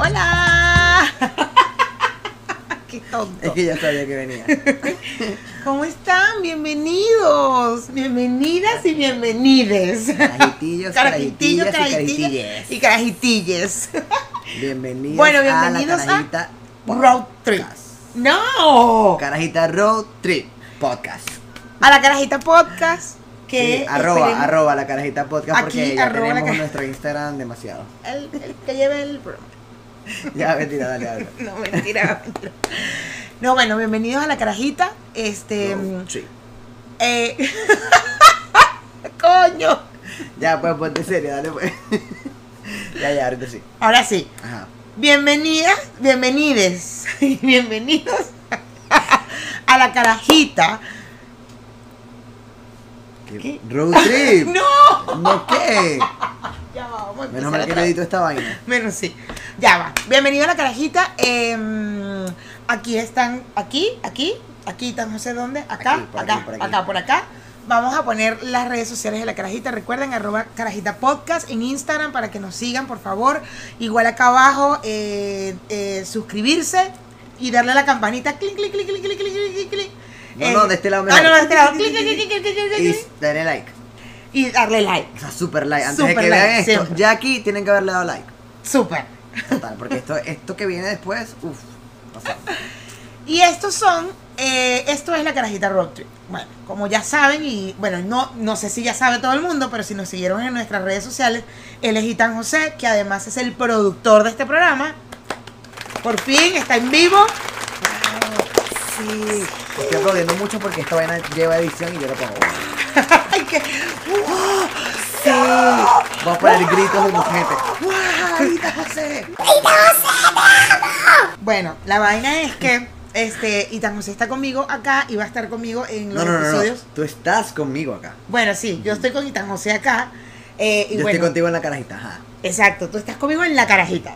Hola. Qué tonto. Es que ya sabía que venía. ¿Cómo están? Bienvenidos. Bienvenidas y bienvenides. Carajitillos, Carajitillos, carajitillas y carajitilles. Bienvenidos, Bueno, a la a Carajita Road Trip. No. Carajita Road Trip Podcast. A la carajita podcast que Sí, arroba, esperemos- arroba la Carajita Podcast Aquí, porque ya tenemos nuestro Instagram demasiado. el, el que lleve el. Ya, mentira, dale, dale. No, mentira, mentira. No, bueno, bienvenidos a la carajita. Este. Road Trip. eh, Coño. Ya, pues ponte serio, dale pues. ya, ya, ahorita sí. Ahora sí. Ajá. Bienvenidas, bienvenides y bienvenidos a la carajita. ¿Qué? Road Trip. ¡No! ¿No qué? Ya va, vamos a Menos mal que vez. edito esta vaina. Menos sí. Ya va. Bienvenido a la carajita. Em, aquí están, aquí, aquí, aquí, tan no sé dónde, acá, Aquí, por acá, aquí, por aquí. acá, por acá. Vamos a poner las redes sociales de la carajita. Recuerden, arroba carajita podcast en Instagram para que nos sigan, por favor. Igual acá abajo, eh, eh, suscribirse y darle a la campanita. Clic, clic, clic, clic, clic, clic, clic, clic. No, Eh, no, de este lado Ah, mejor. no, de este lado. Clic, clic, clic, clic, clic, clic, clic, Y dale like. Y darle like. O sea, super like. Antes Super de que like, vean esto, siempre. ya aquí tienen que haberle dado like. Súper. Total, porque esto, esto que viene después, uff. Y estos son, eh, esto es la carajita road trip. Bueno, como ya saben, y bueno, no, no sé si ya sabe todo el mundo, pero si nos siguieron en nuestras redes sociales, él es José, que además es el productor de este programa. Por fin está en vivo. Sí. Estoy aplaudiendo mucho porque esta vaina lleva edición y yo lo pongo. Ay, que- Sí. Vamos a poner gritos de mujer. ¡Wow! ¡Ita José! Bueno, la vaina es que este Itan José está conmigo acá y va a estar conmigo en los No, no, no, no. episodios. Tú estás conmigo acá. Bueno, sí, yo estoy con Itan José acá. eh, y yo bueno, estoy contigo en la carajita, ajá. Exacto, tú estás conmigo en la carajita.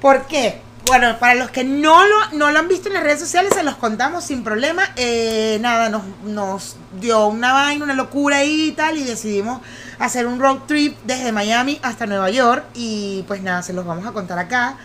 ¿Por qué? Bueno, para los que no lo, no lo han visto en las redes sociales, se los contamos sin problema. Eh, nada, nos, nos dio una vaina, una locura y tal, y decidimos hacer un road trip desde Miami hasta Nueva York. Y pues nada, se los vamos a contar acá.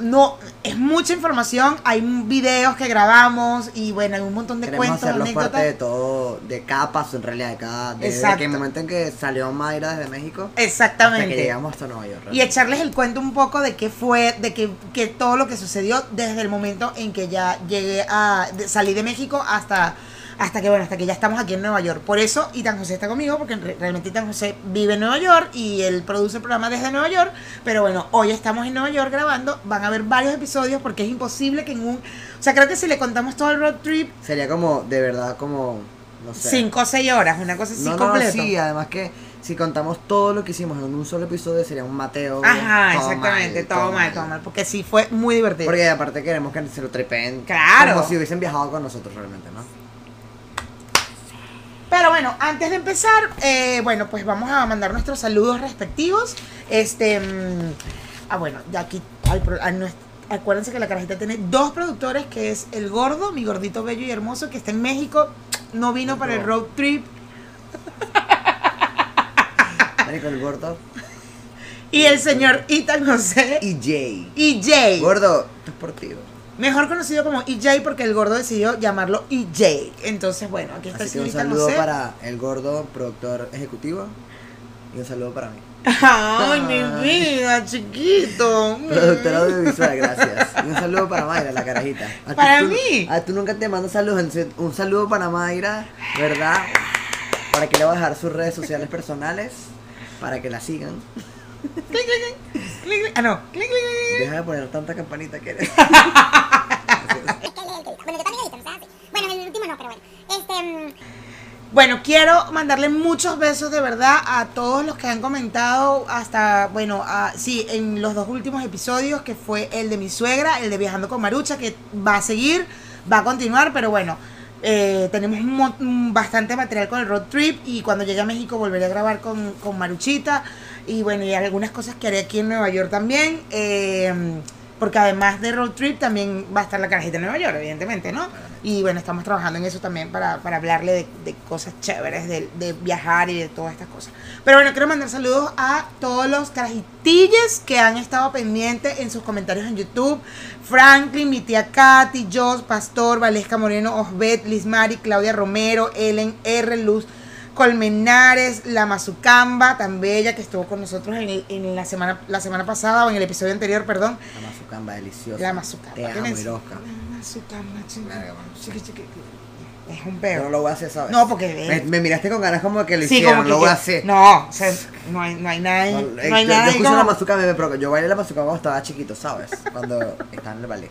No, es mucha información, hay videos que grabamos y bueno, hay un montón de Queremos cuentos, parte de todo, de cada paso en realidad, de cada. Desde Exacto. que el momento en que salió Mayra desde México hasta Exactamente. que llegamos hasta Nueva York. Y echarles el cuento un poco de qué fue, de que, que todo lo que sucedió desde el momento en que ya llegué a de- salí de México hasta hasta que bueno, hasta que ya estamos aquí en Nueva York. Por eso Itan José está conmigo porque re- realmente Itan José vive en Nueva York y él produce el programa desde Nueva York, pero bueno, hoy estamos en Nueva York grabando, van a haber varios episodios porque es imposible que en un, o sea, creo que si le contamos todo el road trip Sería como, de verdad, como. No sé. cinco o seis horas, una cosa así no, no, completa. sí, además que si contamos todo lo que hicimos en un solo episodio sería un Mateo. Ajá, todo exactamente, mal, todo, mal, todo mal, porque sí fue muy divertido. Porque aparte queremos que se lo trepen. Claro. Como si hubiesen viajado con nosotros realmente, ¿no? Pero bueno, antes de empezar, eh, bueno, pues vamos a mandar nuestros saludos respectivos. Este, mm, ah, bueno, ya aquí, al pro- a nues- acuérdense que la carajita tiene dos productores, que es el gordo, mi gordito bello y hermoso, que está en México, no vino para el road trip, Marico, el gordo. y el señor Ethan José Y Jay. y Jay, Gordo, esto es por ti. bro. Mejor conocido como EJ porque el gordo decidió llamarlo EJ. Entonces, bueno, aquí está el Así que un saludo José. para el gordo, productor ejecutivo. Y un saludo para mí. Ay, mi vida, chiquito. Productor audiovisual, gracias. Y un saludo para Mayra, la carajita. A Para tú- mí. A tú nunca te mando saludos. Un saludo para Mayra, ¿verdad? Para que le voy a dejar sus redes sociales personales. Para que la sigan. Clic, clic, clic. Ah, no. Clic, clic, clic. Deja de poner tanta campanita que eres. Bueno, yo también edito, ¿no sabes? Bueno, en el último no, pero bueno. Este. mm, Bueno, quiero mandarle muchos besos de verdad a todos los que han comentado hasta, bueno, a- sí, en los dos últimos episodios, que fue el de mi suegra, el de Viajando con Marucha, que va a seguir, va a continuar, pero bueno, eh, tenemos bastante material con el road trip y cuando llegue a México volveré a grabar con, con Maruchita y bueno, y algunas cosas que haré aquí en Nueva York también. Eh, porque además de road trip también va a estar la carajita de Nueva York, evidentemente, ¿no? Y bueno, estamos trabajando en eso también para, para hablarle de, cosas chéveres, de, de viajar y de todas estas cosas. Pero bueno, quiero mandar saludos a todos los carajitilles que han estado pendientes en sus comentarios en YouTube. Franklin, mi tía Katy, Jos, Pastor, Valesca Moreno, Osbet, Liz Mari, Claudia Romero, Ellen R. Luz. Colmenares, la Mazucamba, tan bella que estuvo con nosotros en, el- en la semana la semana pasada o en el episodio anterior, perdón. La mazucamba deliciosa. La Mazucamba. Te ¿qué amo? Irosca. La Mazucamba. Es un Yo peo. no lo voy a hacer, ¿sabes? No, porque- Me, me miraste con ganas como que lo Sí, hicieron, como que- lo voy a hacer. No, o sea, no hay, no hay nada. No, No, hay yo, nada. yo ahí escucho como- la mazucamba y me. Yo bailé la mazucamba cuando estaba chiquito, ¿sabes? Cuando estaba en el ballet.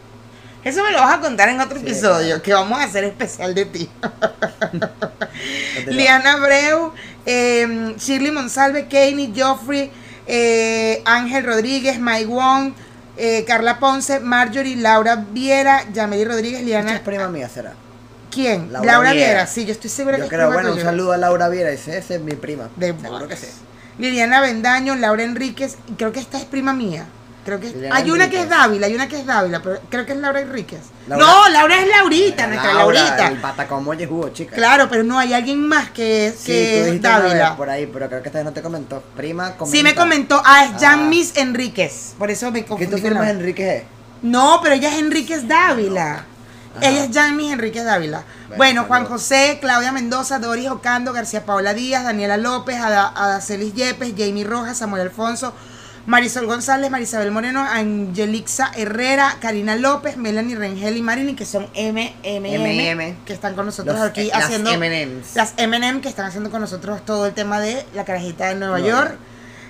Eso me lo vas a contar en otro Sí, episodio, claro. que vamos a hacer especial de ti. Liana Abreu, eh, Shirley Monsalve, Kanye, Joffrey, eh, Ángel Rodríguez, Mike Wong, eh, Carla Ponce, Marjorie, Laura Viera, Yameli Rodríguez, Esta Liana. es prima mía, será. ¿Quién? Laura Laura, Viera. Viera. Sí, yo estoy segura Yo que es creo, prima bueno, un saludo a Laura Viera, ese, ese es mi prima. De Seguro que sí. Liliana Bendaño, Laura Enríquez, creo que esta es prima mía. Creo que Liliana hay una que es. Dávila, hay una que es Dávila, pero creo que es Laura Enríquez. Laura- No, Laura es Laurita, nuestra Laurita. El patacón oye jugo, chica. Claro, pero no, hay alguien más que es, Sí, que tú es dijiste una vez Dávila. por ahí, pero creo que esta vez no te comentó. Prima, comenta. Sí me comentó, ah, es Jan Ah. Miss Enríquez, por eso me ¿Qué confundí tu con firma la- es Enrique G? No, pero ella es Enríquez Dávila. Ajá. Ella es Jan Miss Enríquez Dávila. Bueno, Bueno, Juan saludos. José, Claudia Mendoza, Doris Ocando, García Paola Díaz, Daniela López, Ada- Adacelis Yepes, Jamie Rojas, Samuel Alfonso, Marisol González, Marisabel Moreno, Angelixa Herrera, Karina López, Melanie Rengel y Marilyn, que son MMM, M&M. que están con nosotros Los- aquí eh, las haciendo M&Ms. las M&M que están haciendo con nosotros todo el tema de la carajita de Nueva. York.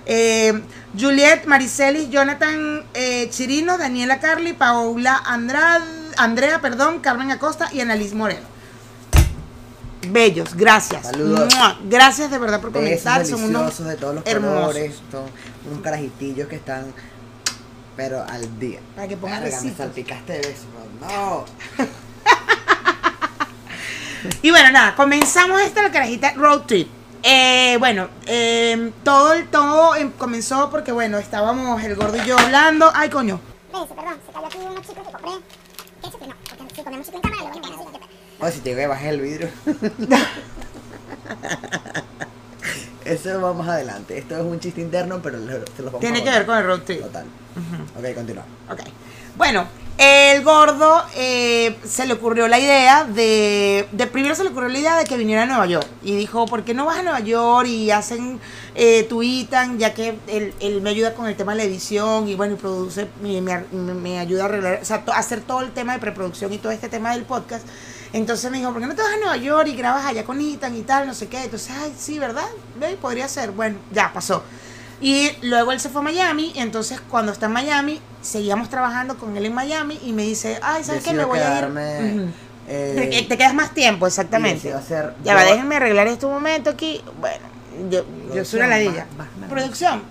Eh, Juliet, Maricelis, Jonathan eh, Chirino, Daniela Carly, Paula Andrade, Andrea, perdón, Carmen Acosta y Annalise Moreno. Bellos, gracias. Saludos. ¡Mua! Gracias de verdad por comentar. Son unos deliciosos de todos los hermosos. colores. Son unos carajitillos que están, pero al día. Para que pongas Verga, me salpicaste de besos. No. Y bueno, nada, comenzamos esta la carajita road trip. Eh, bueno, eh, todo el todo em- comenzó porque bueno, estábamos el gordo y yo hablando. Ay, coño. Perdón, se cayó aquí unos chicles que compré. ¿Qué chicle? No, porque si comemos chicle en cámara, luego no si te digo que bajé el vidrio. Eso va más adelante. Esto es un chiste interno, pero lo- se los vamos Tiene a que ver con el road trip. Total. Ok, continúa. Ok. Bueno, el gordo eh, se le ocurrió la idea de, de. Primero se le ocurrió la idea de que viniera a Nueva York. Y dijo, ¿por qué no vas a Nueva York y hacen, eh, tuitan, ya que él, él me ayuda con el tema de la edición y bueno, y produce, me, me- me ayuda a arreglar, o sea, to- hacer todo el tema de preproducción y todo este tema del podcast. Entonces me dijo, ¿por qué no te vas a Nueva York y grabas allá con Ethan y tal, no sé qué? Entonces, ay, sí, ¿verdad? Ve, Podría ser. Bueno, ya pasó. Y luego él se fue a Miami, y entonces cuando está en Miami, seguíamos trabajando con él en Miami y me dice, ay, ¿sabes qué? Me voy quedarme, a ir. Eh, te, te quedas más tiempo, exactamente. hacer Ya va, déjenme arreglar este momento aquí. Bueno, yo, yo soy una ladilla. Producción.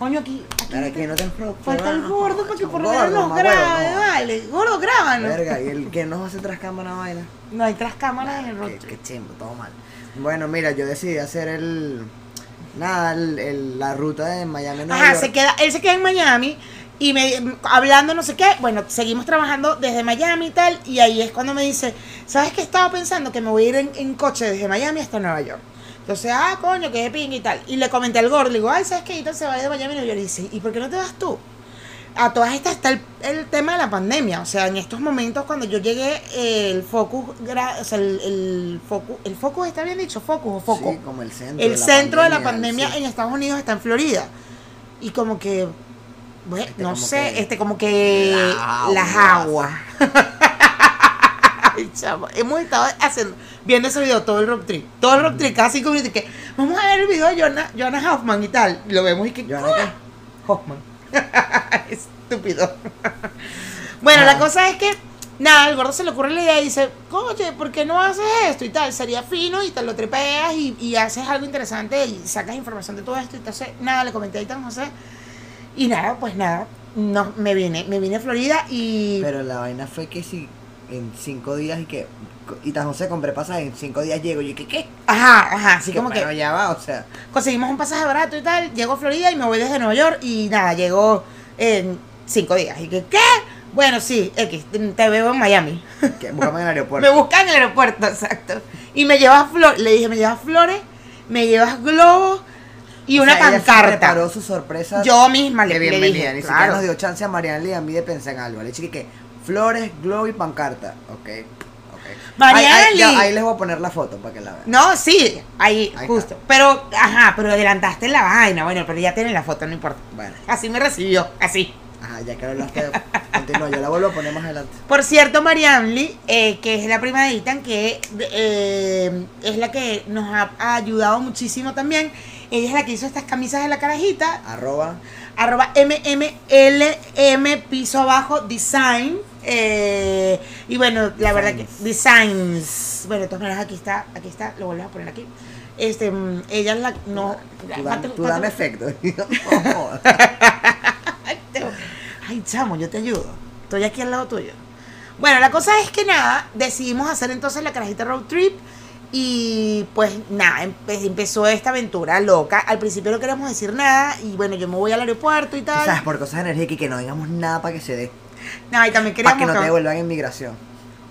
Coño, aquí. aquí Claro, no te- no. Falta el gordo para que por lo menos nos grabe, no. vale. Gordo, grábanos. Verga, y el que nos hace tras cámara vaina. No hay tras cámaras en el road Qué, chimbo, todo mal. Bueno, mira, yo decidí hacer el. Nada, el, el- la ruta de Miami Nueva Ajá, York. se queda, él se queda en Miami y me hablando no sé qué, bueno, seguimos trabajando desde Miami y tal, y ahí es cuando me dice, ¿sabes qué estaba pensando? Que me voy a ir en, en coche desde Miami hasta Nueva York. Entonces, ah, coño, que ping y tal. Y le comenté al gordo, le digo, ay, ¿sabes qué? Ethan se va de Miami Nueva York. Y dice, ¿y por qué no te vas tú? A todas estas está el, el tema de la pandemia. O sea, en estos momentos cuando yo llegué, eh, el focus, o sea, el, el focus, el focus está bien dicho, focus o foco. Sí, como el centro. El de la centro de la pandemia, pandemia sí. en Estados Unidos está en Florida. Y como que, bueno, Este no sé, que- este como que Las las aguas. Ay, hemos estado haciendo, viendo ese video todo el rock trip. Todo el rock trip, casi cinco minutos. Que vamos a ver el video de Joanna, Joanna Hoffman y tal. Y lo vemos y que. ¿Joanna qué? Hoffman. Estúpido. bueno, la Ah. cosa es que, nada, el gordo se le ocurre la idea y dice, oye, ¿por qué no haces esto y tal? Sería fino y te lo trepeas y, y haces algo interesante y sacas información de todo esto. Y entonces, nada, le comenté a Ethan José. Y nada, pues nada, no, me vine, me vine a Florida y... Pero la vaina fue que si en cinco días y que. Y tan José compré pasaje, en cinco días llego. Y que, ¿qué? Ajá, ajá, así Que, como que... bueno, ya va, o sea. conseguimos un pasaje barato y tal, llego a Florida y me voy desde Nueva York y nada, llego en cinco días. Y que, ¿qué? Bueno, sí, X, te veo en Miami. Que Búscame en el Me aeropuerto. buscan en el aeropuerto, exacto. Y me llevas flores, le dije, me llevas flores, me llevas globos y O una sea, ella se pancarta. preparó su sorpresa Yo misma le, le bienvenida. dije, Ni siquiera claro. nos dio chance a Mariana y a mí de pensar en algo. Le dije que flores, globo y pancarta. Ok, ok. Mariana Ahí, ahí- ya, Lee. ahí les voy a poner la foto para que la vean. No, sí, ahí, Ahí justo. Pero, ajá, pero adelantaste la vaina. Bueno, pero ya tienen la foto, no importa. Bueno, Así me recibió, así. ajá, ya que hablaste, continúa. Yo la vuelvo a poner más adelante. Por cierto, Marianne Lee, eh, que es la prima de Ethan, que eh, es la que nos ha, ha ayudado muchísimo también. Ella es la que hizo estas camisas de la carajita. Arroba. Arroba MMLM piso abajo design. Eh, y bueno, la verdad que designs. Bueno, de todas maneras aquí está, aquí está, lo vuelves a poner aquí. Este, mm, ella es la no. Tú, dame, tú dame efecto. Ay, chamo, yo te ayudo. Estoy aquí al lado tuyo. Bueno, la cosa es que nada, decidimos hacer entonces la carajita road trip. Y pues nada, empe- empezó esta aventura loca. Al principio no queríamos decir nada. Y bueno, yo me voy al aeropuerto y tal. ¿Sabes? Por cosas de energía y que no digamos nada para que se dé. No, y también Para queríamos. que no te devuelvan en migración.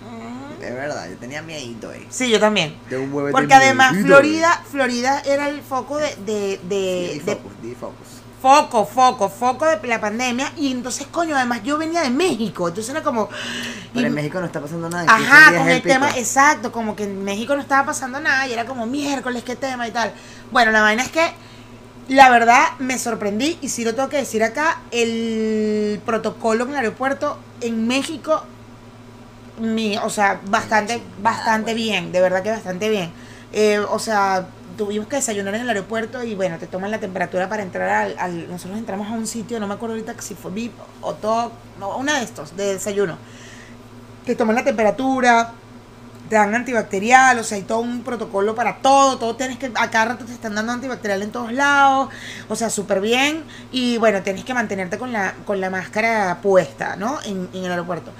Mm. De verdad, yo tenía miedito ahí. Sí, yo también. De un Porque además Florida, Florida era el foco de, de, Sí, de, de focus, di focus. foco, foco, foco de la pandemia. Y entonces, coño, además yo venía de México. Entonces era como. Pero y- en México no está pasando nada. en 15 Ajá, con el tema, exacto, como que en México no estaba pasando nada y era como miércoles, qué tema y tal. Bueno, la vaina es que la verdad me sorprendí y sí lo tengo que decir acá, el protocolo en el aeropuerto en México, mi, o sea, bastante, chingada, bastante bien, de verdad que bastante bien. Eh, o sea, tuvimos que desayunar en el aeropuerto y bueno, te toman la temperatura para entrar al, al- nosotros entramos a un sitio, no me acuerdo ahorita si fue VIP o TOC, no, una de estos, de desayuno. Te toman la temperatura, te dan antibacterial, o sea, hay todo un protocolo para todo, todo tienes que, a cada rato te están dando antibacterial en todos lados, o sea, súper bien, y bueno, tienes que mantenerte con la, con la máscara puesta, ¿no? En, en el aeropuerto.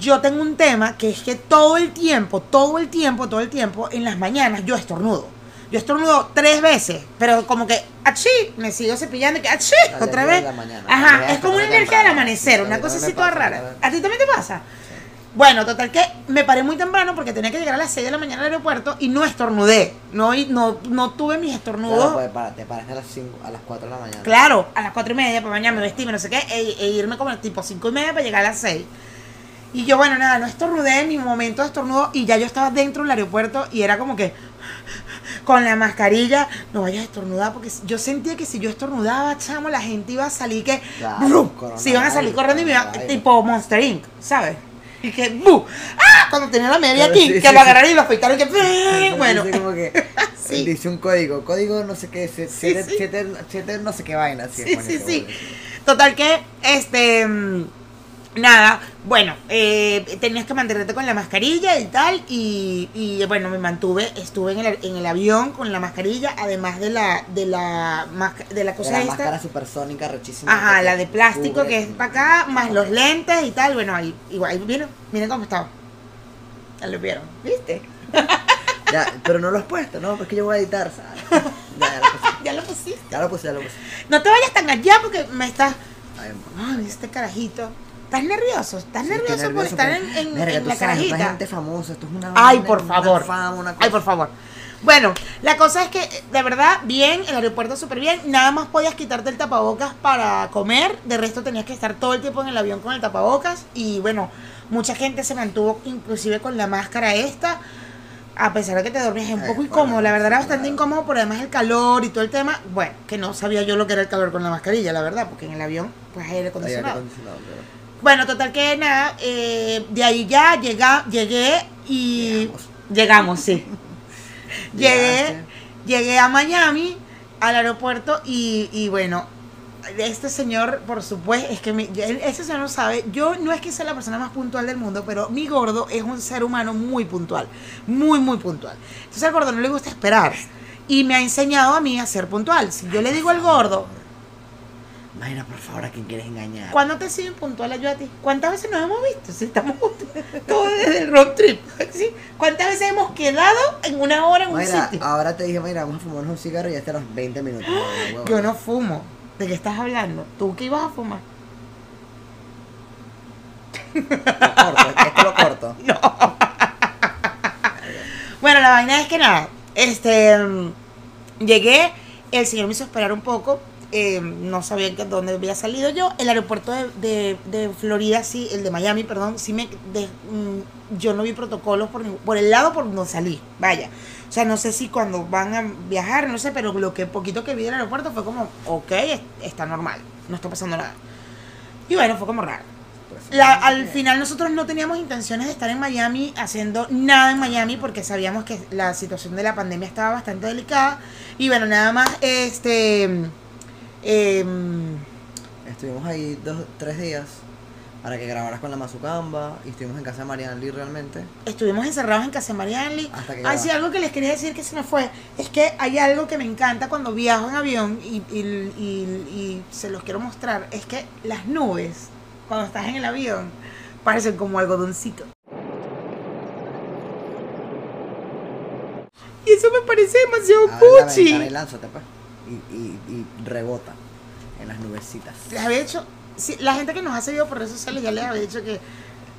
Yo tengo un tema que es que todo el tiempo, todo el tiempo, todo el tiempo, en las mañanas yo estornudo. Yo estornudo tres veces, pero como que, achí, me sigo cepillando y que, achí, otra vez. Ajá, es como una energía del amanecer, una cosa así toda rara. ¿A ti también te pasa? Bueno, total que me paré muy temprano porque tenía que llegar a las 6 de la mañana al aeropuerto y no estornudé. No, no, no tuve mis Claro, estornudos. pues, para, te paraste a las 5, a las 4 de la mañana. Claro, a las 4 y media para bañarme, vestirme, no sé qué, e, e irme como tipo 5 y media para llegar a las 6. Y yo, bueno, nada, no estornudé en mi momento de estornudo y ya yo estaba dentro del aeropuerto y era como que con la mascarilla, no vayas a estornudar porque yo sentía que si yo estornudaba, chamo, la gente iba a salir que Claro, se iban a salir corriendo y me iban, tipo Monster Inc., ¿sabes? Y que ¡bu! ¡Ah! Cuando tenía la media Claro, aquí, sí, que sí, lo sí. agarraron y lo afeitaron y que bueno. dice como que dice un código, código no sé qué, Sí, 7 sí. no sé qué vaina. Sí, sí, sí. Total que, este, mm, nada, bueno, eh, tenías que mantenerte con la mascarilla y tal, y, y, bueno, me mantuve, estuve en el, en el avión con la mascarilla, además de la, de la, de la De cosa la esta. máscara supersónica rechísima. Ajá, la de plástico cubre. que es para acá, más los lentes y tal, bueno, ahí, igual, ahí miren, miren cómo estaba. Ya lo vieron, ¿viste? Ya, pero no lo has puesto, ¿no? Porque yo voy a editar, ¿sabes? Ya, lo puse. Ya lo pusiste. Ya lo puse, ya lo puse. No te vayas tan allá porque me estás... Ay, Ay, este carajito. ¿Estás nervioso? ¿Estás sí, nervioso por estar pero- en, en- Verga, en la sabes, carajita? otra gente famosa, esto es una Ay, por una favor. fama, una Ay, por favor. Bueno, la cosa es que, de verdad, bien, el aeropuerto súper bien. Nada más podías quitarte el tapabocas para comer. De resto tenías que estar todo el tiempo en el avión con el tapabocas. Y bueno, mucha gente se mantuvo inclusive con la máscara esta. A pesar de que te dormías un poco incómodo, la verdad era bastante incómodo por además el calor y todo el tema. Bueno, que no sabía yo lo que era el calor con la mascarilla, la verdad, porque en el avión, pues aire Ay, aire acondicionado. acondicionado, pero- Bueno, total que nada, eh, de ahí ya llega, llegué y... Llegamos. Llegamos, sí. llegué, llegué a Miami, al aeropuerto y, y bueno, este señor, por supuesto, es que mi- ese señor no sabe, yo no es que sea la persona más puntual del mundo, pero mi gordo es un ser humano muy puntual, muy, muy puntual. Entonces al gordo no le gusta esperar y me ha enseñado a mí a ser puntual. Si yo le digo al gordo, Mayra, por favor, ¿a quién quieres engañar? ¿Cuándo te siguen puntual yo a ti? ¿Cuántas veces nos hemos visto? Si estamos juntos, todo desde el road trip. ¿sí? ¿Cuántas veces hemos quedado en una hora en un sitio? ahora te dije, Mayra, vamos a fumarnos un cigarro y ya hasta los 20 minutos. huevón. Yo no fumo. ¿De qué estás hablando? ¿Tú qué ibas a fumar? Lo corto, esto lo corto. Bueno, la vaina es que nada, este, mm, llegué, el señor me hizo esperar un poco, eh, no sabía qué- dónde había salido yo, el aeropuerto de, de- de Florida, sí, el de Miami, perdón, sí me, de- mm, yo no vi protocolos por, por el lado por donde salí, vaya. O sea, no sé si cuando van a viajar, no sé, pero lo que poquito que vi del aeropuerto fue como, ok, es- está normal, no está pasando nada. Y bueno, fue como raro. Pues, La- al final nosotros no teníamos intenciones de estar en Miami haciendo nada en Miami porque sabíamos que la situación de la pandemia estaba bastante delicada y bueno nada más este em, Estuvimos ahí dos, tres días para que grabaras con la Mazucamba y estuvimos en casa de Mariana Lee realmente. estuvimos encerrados en casa de Marianli. Hasta que Ah, sí, algo que les quería decir que se me fue es que hay algo que me encanta cuando viajo en avión y, y- y- y se los quiero mostrar es que las nubes cuando estás en el avión parecen como algodoncito. Y eso me parece demasiado Abre la puchi. ventana y lánzate pues. Y, y, y rebota en las nubecitas. Les había dicho, sí, la gente que nos ha seguido por redes sociales ya les había dicho que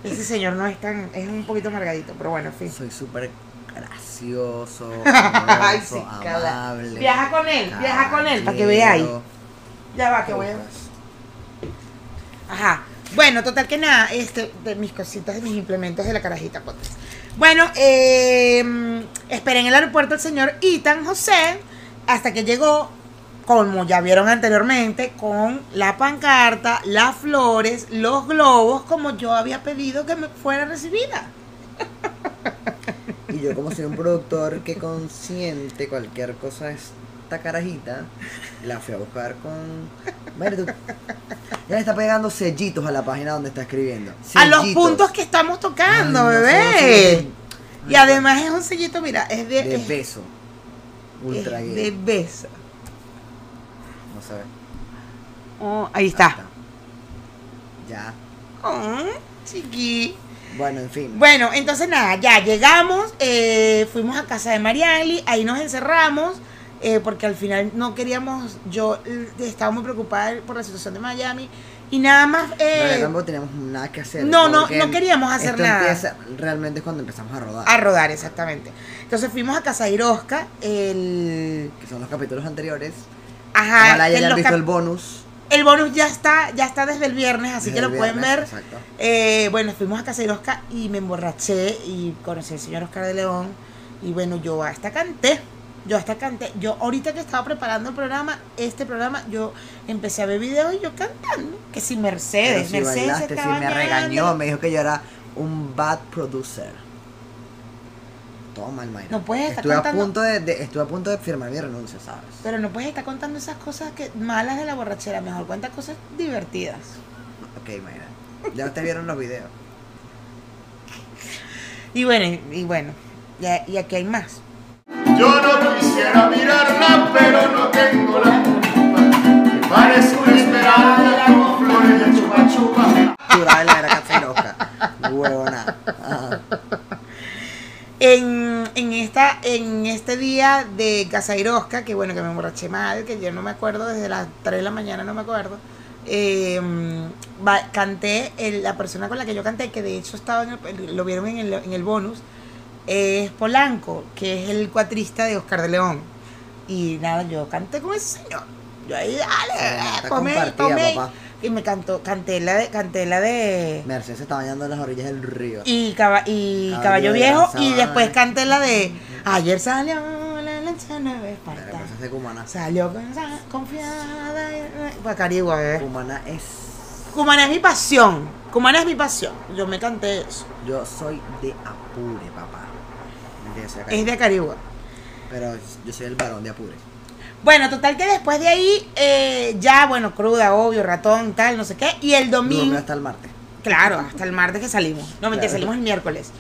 ese señor no es tan, es un poquito amargadito, pero bueno, en fin. Soy súper gracioso, Ay, amoroso, sí, amable. Viaja con él, viaja con él, para que veáis. caballero. Ya va, que voy a... Ajá. Bueno, total que nada, este, de mis cositas, de mis implementos de la carajita podcast. Bueno, eh, esperé en el aeropuerto al señor Ethan José hasta que llegó, como ya vieron anteriormente, con la pancarta, las flores, los globos, como yo había pedido que me fuera recibida. Y yo como soy un productor que consiente cualquier cosa de esta carajita, la fui a buscar con... Mira tú. Ya le está pegando sellitos a la página donde está escribiendo. A los puntos que estamos tocando, Ay, no sé, bebé. no sé. Y además es un sellito, mira, es de, De es- beso. Ultra es gay. de beso. No se ve. Oh, ahí está. Ya. Oh, chiqui. Bueno, en fin. Bueno, entonces nada, ya llegamos, eh, fuimos a casa de Mariali, ahí nos encerramos, eh, porque al final no queríamos, yo estaba muy preocupada por la situación de Miami y nada más... eh, Pero tampoco teníamos nada que hacer. no, no, no queríamos hacer esto nada. empieza- realmente es cuando empezamos a rodar. a rodar, exactamente. Entonces fuimos a Casa Irosca, el... Que son los capítulos anteriores. Ajá, Ojalá ya hayan visto el bonus. el bonus ya está, ya está desde el viernes, así Desde que lo pueden ver. Exacto. Eh, bueno, fuimos a Casa de Oscar y me emborraché y conocí al señor Oscar de León. Y bueno, yo hasta canté. Yo hasta canté. Yo ahorita que estaba preparando el programa, este programa, yo empecé a ver videos y yo cantando. Que si Mercedes, Pero si Mercedes bailaste, si me regañó, me dijo que yo era un bad producer. Toma el Mayra. No puedes estar estuve a contando- punto de, de- estuve a punto de firmar mi renuncia, ¿sabes? Pero no puedes estar contando esas cosas que malas de la borrachera. Mejor cuenta cosas divertidas. Ok, Mayra. Ya ustedes vieron los videos. Y bueno, y, bueno. ya- y aquí hay más. Yo no quisiera mirarla, pero no tengo la culpa. Me parece una esmeralda con flores de chupa chupa. Pura de la era caceroca. Huevona. Ajá. En, en esta en este día de Casairosca, que bueno, que me emborraché mal, que yo no me acuerdo, desde las 3 de la mañana no me acuerdo, eh, va- canté, el- la persona con la que yo canté, que de hecho estaba en el- lo vieron en el, en el bonus, es Polanco, que es el cuatrista de Oscar de León. Y nada, yo canté con ese señor. Yo ahí, dale, tomé. papá. Y me cantó, canté la de, canté la de Mercedes se está bañando en las orillas del río. y, caba- y Caballo Viejo y después canté la de Ayer salió la lancha nueva La Esparta de Cumana. Salió con- confiada para Carigua, bebé. Cumana es. Cumana es mi pasión. Cumana es mi pasión. Yo me canté eso. Yo soy de Apure, papá. Es de Carigua. Pero yo soy el varón de Apure. Bueno, total que después de ahí, eh, ya, bueno, cruda, obvio, ratón, tal, no sé qué. Y el domingo. hasta el martes. Claro, hasta el martes que salimos. No, mentira, Claro. salimos el miércoles.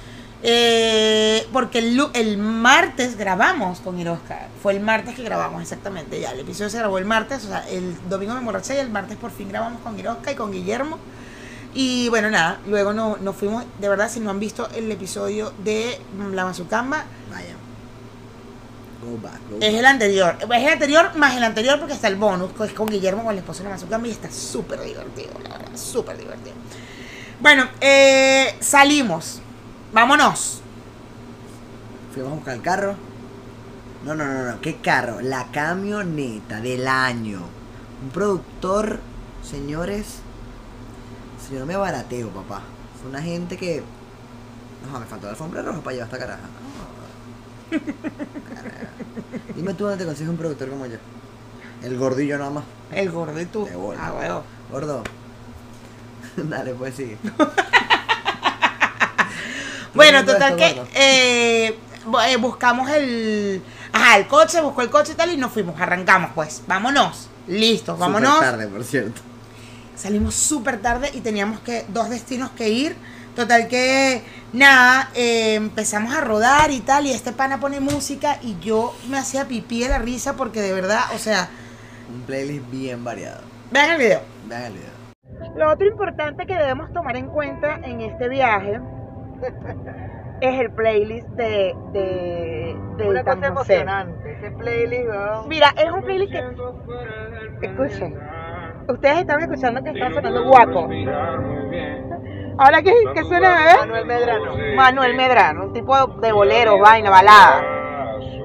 Eh, porque el, el martes grabamos con Irosca. Fue el martes que grabamos, exactamente. Ya, el episodio se grabó el martes. O sea, el domingo me emborraché y el martes por fin grabamos con Irosca y con Guillermo. Y bueno, nada, luego no- nos fuimos. De verdad, si no han visto el episodio de La Mazucamba, Vaya. Go back, go es el anterior. Es el anterior más el anterior porque está el bonus, que es con Guillermo, con el esposo de la Mazucamba y está súper divertido, la verdad, súper divertido. Bueno, eh, salimos. Vámonos. Fuimos a buscar el carro. No, no, no, no. ¿Qué carro? La camioneta del año. Un productor, señores. Señor, me barateo, papá. Es una gente que. No, me faltó la alfombra roja para llevar esta caraja. Dime tú dónde te consigues un productor como yo. El gordillo nada más. El bola. Ah, huevo. Gordo. Dale, pues sigue. Bueno, total que eh, eh, buscamos el. Ajá, el coche, buscó el coche y tal y nos fuimos, arrancamos pues. Vámonos. Listo, vámonos. Súper tarde, por cierto. Salimos súper tarde y teníamos que dos destinos que ir. Total que nada, eh, empezamos a rodar y tal y este pana pone música y yo me hacía pipí de la risa porque de verdad, o sea, Un playlist bien variado. vean el video. Vean el video. Lo otro importante que debemos tomar en cuenta en este viaje es el playlist de, de, de Una cosa emocionante. Ese playlist, weón. Mira, es un playlist que. Escuchen. Ustedes están escuchando que está sonando guaco. Ahora, ¿qué, qué suena, eh? Manuel Medrano. Manuel Medrano, un tipo de bolero, vaina, balada.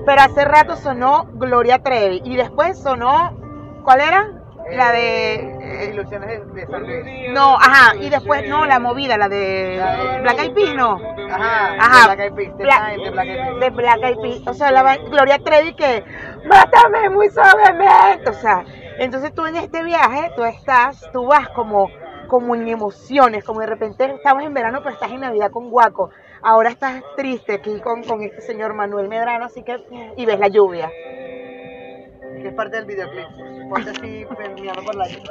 Pero hace rato sonó Gloria Trevi y después sonó. ¿Cuál era? La de. eh, Ilusiones de, San Luis. no, ajá, y después no, la movida, la de La de- Black Eyed Peas, no. Ajá, Ajá, de Black Eyed Peas, de Black Eyed Peas. de Black Eyed Peas. O sea, la Gloria Trevi que mátame muy suavemente. O sea, entonces tú en este viaje, tú estás, tú vas como, como en emociones, como de repente estamos en verano, pero estás en Navidad con Guaco. Ahora estás triste aquí con, con este señor Manuel Medrano, así que, y ves la lluvia. Que es parte del videoclip. Ponte así, mirando por la así,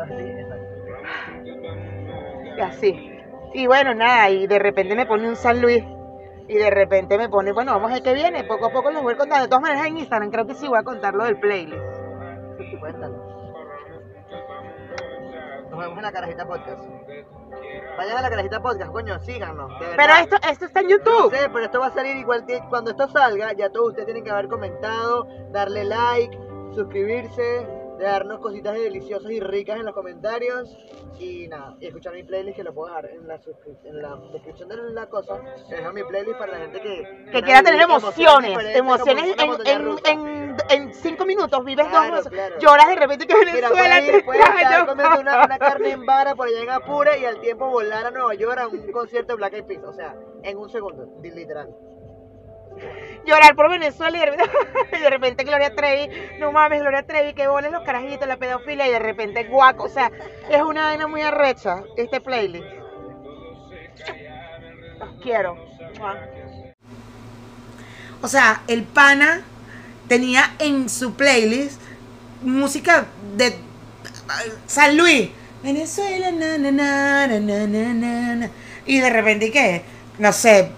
Y así. Y bueno, nada, y de repente me pone un San Luis. Y de repente me pone, bueno, vamos a ver qué viene. Poco a poco les voy contando. De todas maneras, en Instagram creo que sí voy a contar lo del playlist. Cuéntalo. Nos vemos en la carajita podcast. Vayan a la carajita podcast, coño, síganos. de Pero verdad. esto, esto está en Yo YouTube. sé, pero esto va a salir igual. que- Cuando esto salga, ya todos ustedes tienen que haber comentado, darle like, suscribirse, darnos cositas deliciosas y ricas en los comentarios. Y nada, y escuchar mi playlist que lo puedo dejar en la, en la descripción de la cosa. Les dejo mi playlist para la gente que, Que quiera tener emociones. Emociones en, en, en, cinco minutos. Vives dos. Lloras de repente que Mira, Venezuela. te- puedes una, una carne en vara por allá en Apure y al tiempo volar a Nueva York a un concierto de Black Eyed Peas. O sea, en un segundo, literal llorar por Venezuela y de, repente, Gloria Trevi, no mames, Gloria Trevi, que boles los carajitos, la pedofilia y de repente guaco, o sea, es una vaina muy arrecha este playlist. Los quiero. O sea, el pana tenía en su playlist música de uh, San Luis. Venezuela, na, na, na, na, na, na, na. Y de repente, ¿qué? No sé,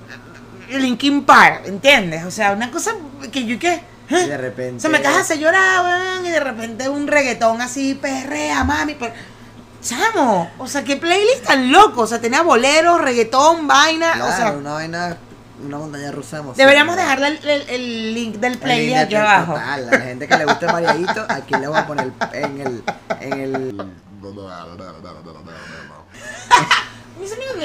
Linkin Park, ¿entiendes? O sea, una cosa que yo, ¿qué? ¿Eh? Y de repente. Se me caja hace llorar, weón, y de repente un reggaetón así, perrea, mami. pero- Chamo, o sea, qué playlist tan loco. O sea, tenía boleros, reggaetón, vaina. Claro, o sea, una vaina, una montaña rusa de deberíamos dejarle el, el- el link del El playlist aquí de- abajo. total, a la gente que le guste el variadito, aquí le voy a poner en el. En el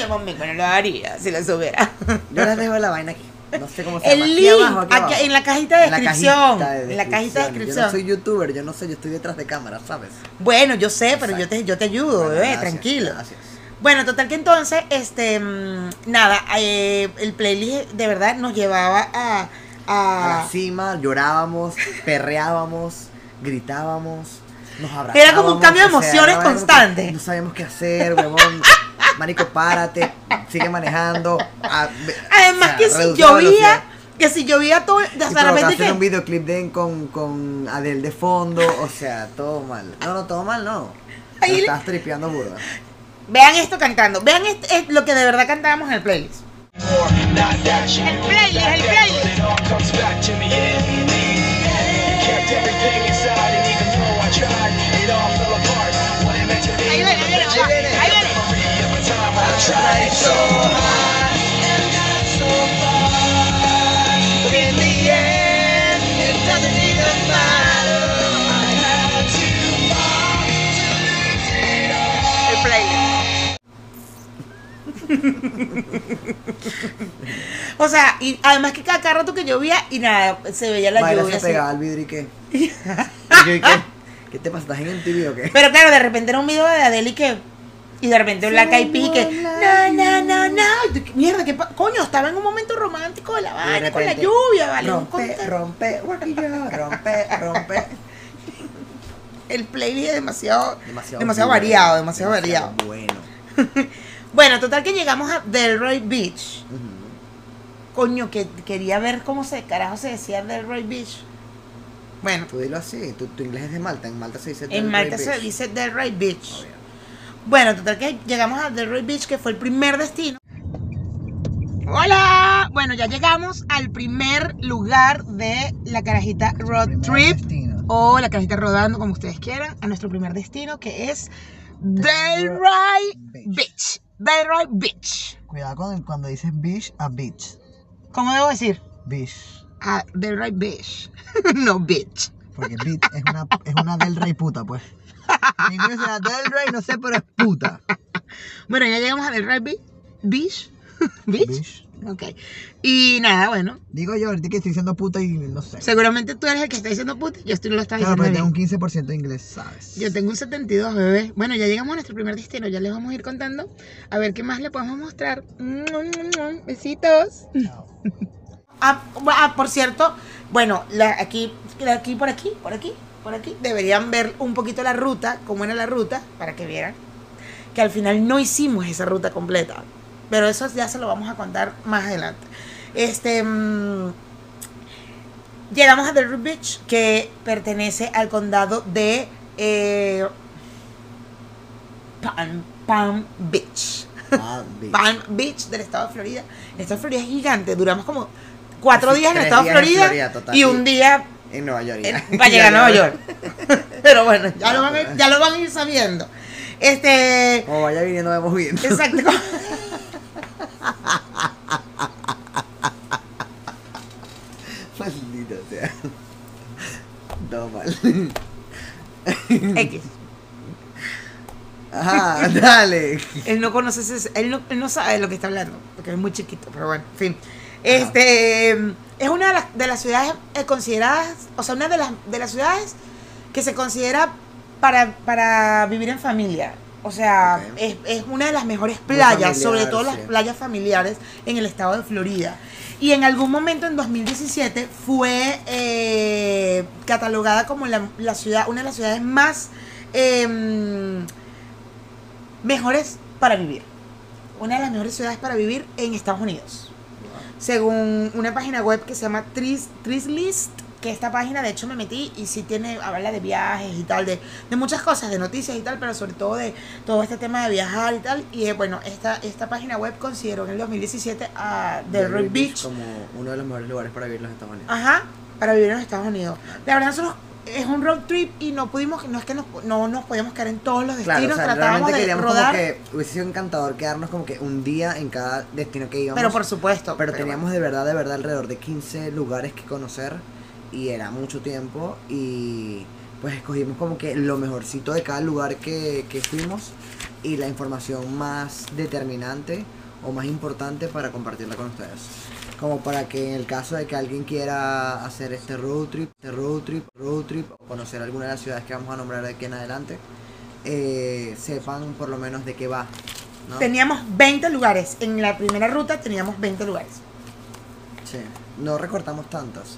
Conmigo, bueno, lo haría si lo supiera. yo les dejo la vaina aquí. No sé cómo se El llama. Aquí link, abajo, aquí aquí abajo. en la cajita de descripción. En la cajita de Yo no descripción. soy youtuber, yo no sé, yo estoy detrás de cámara, ¿sabes? Bueno, yo sé, pero yo te, yo te ayudo, Bueno, bebé, gracias, tranquilo. Gracias. Bueno, total que entonces, este, mm, nada, eh, el playlist de verdad nos llevaba a, A a- la cima, llorábamos, perreábamos, gritábamos, nos abrazábamos. Era como un cambio de o sea, emociones constante. No sabíamos qué hacer, huevón. Marico, párate, sigue manejando. a- Además o sea, que si llovía, que si llovía todo, de Y repente hacer que... un videoclip de, con, con Adele de fondo, o sea, todo mal. No, no, todo mal no. Ahí le- estás tripeando burda. Vean esto cantando, vean esto, es lo que de verdad cantábamos en el playlist. El playlist, el playlist. Ahí viene, ahí viene, El playlist. O sea, y además que cada, cada rato que llovía y nada, se veía la Mayra lluvia. se así. pegaba al vidrio y qué. ¿Y yo, ¿y qué? ¿Qué te pasa? ¿Estás en MTV o qué? Pero claro, de repente era un video de Adele y que. Y de repente un Black Eyed Peas que. No, no, no, no. Mierda, ¿qué pa- Coño, estaba en un momento romántico de la de vaina con la lluvia, ¿vale? Rompe, rompe, rompe, rompe. El playlist es demasiado. Demasiado, Demasiado bueno, variado, demasiado variado. Bueno. Bueno, total que llegamos a Delroy Beach. Coño, que quería ver cómo se carajo se decía Delroy Beach. Bueno, Tú dilo así, tu, tu inglés es de Malta, en Malta se dice en Delray Malta se Beach. dice Delroy Beach. Obvio. Bueno, total que llegamos a Delroy Beach, que fue el primer destino. Hola, bueno, ya llegamos al primer lugar de la carajita Road Trip destino. o la carajita rodando, como ustedes quieran, a nuestro primer destino, que es Delray Beach. Beach. Delray Beach. Cuidado con cuando dices beach a beach. ¿Cómo debo decir? Beach. Ah, Delray Beach. no, Beach. Porque beach es una, es una del rey puta, pues. Ninguno será del rey, no sé, pero es puta. Bueno, ya llegamos a Delray Be- Beach. Beach. Beach. Ok. Y nada, bueno. Digo yo, ahorita que estoy diciendo puta y no sé. Seguramente tú eres el que está diciendo puta. Yo estoy lo estás Claro, diciendo pero tengo un 15% de inglés, ¿sabes? Yo tengo un 72, bebé. Bueno, ya llegamos a nuestro primer destino. Ya les vamos a ir contando. A ver qué más le podemos mostrar. Besitos. Chao. Ah, ah, por cierto, bueno, la- aquí, aquí, por aquí, por aquí, por aquí, deberían ver un poquito la ruta, cómo era la ruta, para que vieran que al final no hicimos esa ruta completa. Pero eso ya se lo vamos a contar más adelante. Este. mm, llegamos a The Root Beach, que pertenece al condado de eh, Palm, Palm Beach. Beach. Palm Beach del estado de Florida. El estado de Florida es gigante. Duramos como cuatro días en el estado de Florida, y un día En Nueva York. en- ya. para llegar a Nueva. York. Pero bueno, ya lo, van a, ya lo van a ir sabiendo. Este. Como vaya viniendo, vamos viendo. Exacto. Maldita sea. Todo mal. X. Ajá, dale. Él no conoce ese- él no, él no sabe de lo que está hablando, porque es muy chiquito, pero bueno, en fin. Este es una de las, de las ciudades eh, consideradas, o sea, una de las, de las ciudades que se considera para, para vivir en familia. O sea, es, es una de las mejores playas, familiar, sobre todo las playas familiares en el estado de Florida. Y en algún momento en 2017 fue eh, catalogada como la, la ciudad, una de las ciudades más em, mejores para vivir. Una de las mejores ciudades para vivir en Estados Unidos. Según una página web que se llama Tris, Trislist, que esta página de hecho me metí y sí tiene, habla de viajes y tal, de, de muchas cosas, de noticias y tal, pero sobre todo de todo este tema de viajar y tal. Y eh, bueno, esta, esta página web consideró en el 2017 a Delray Beach como uno de los mejores lugares para vivir en los Estados Unidos. Ajá, para vivir en los Estados Unidos. La verdad, nosotros es un road trip y no pudimos, no es que nos, no nos podíamos quedar en todos los Claro, destinos, o sea, tratábamos de queríamos rodar, como que hubiese sido encantador quedarnos como que un día en cada destino que íbamos. pero por supuesto. Pero teníamos de verdad, de verdad, alrededor de 15 lugares que conocer y era mucho tiempo y pues escogimos como que lo mejorcito de cada lugar que, que fuimos y la información más determinante o más importante para compartirla con ustedes. Como para que en el caso de que alguien quiera hacer este road trip, este road trip, road trip, o conocer alguna de las ciudades que vamos a nombrar de aquí en adelante, eh, sepan por lo menos de qué va. ¿no? Teníamos 20 lugares. En la primera ruta teníamos 20 lugares. Sí, no recortamos tantos.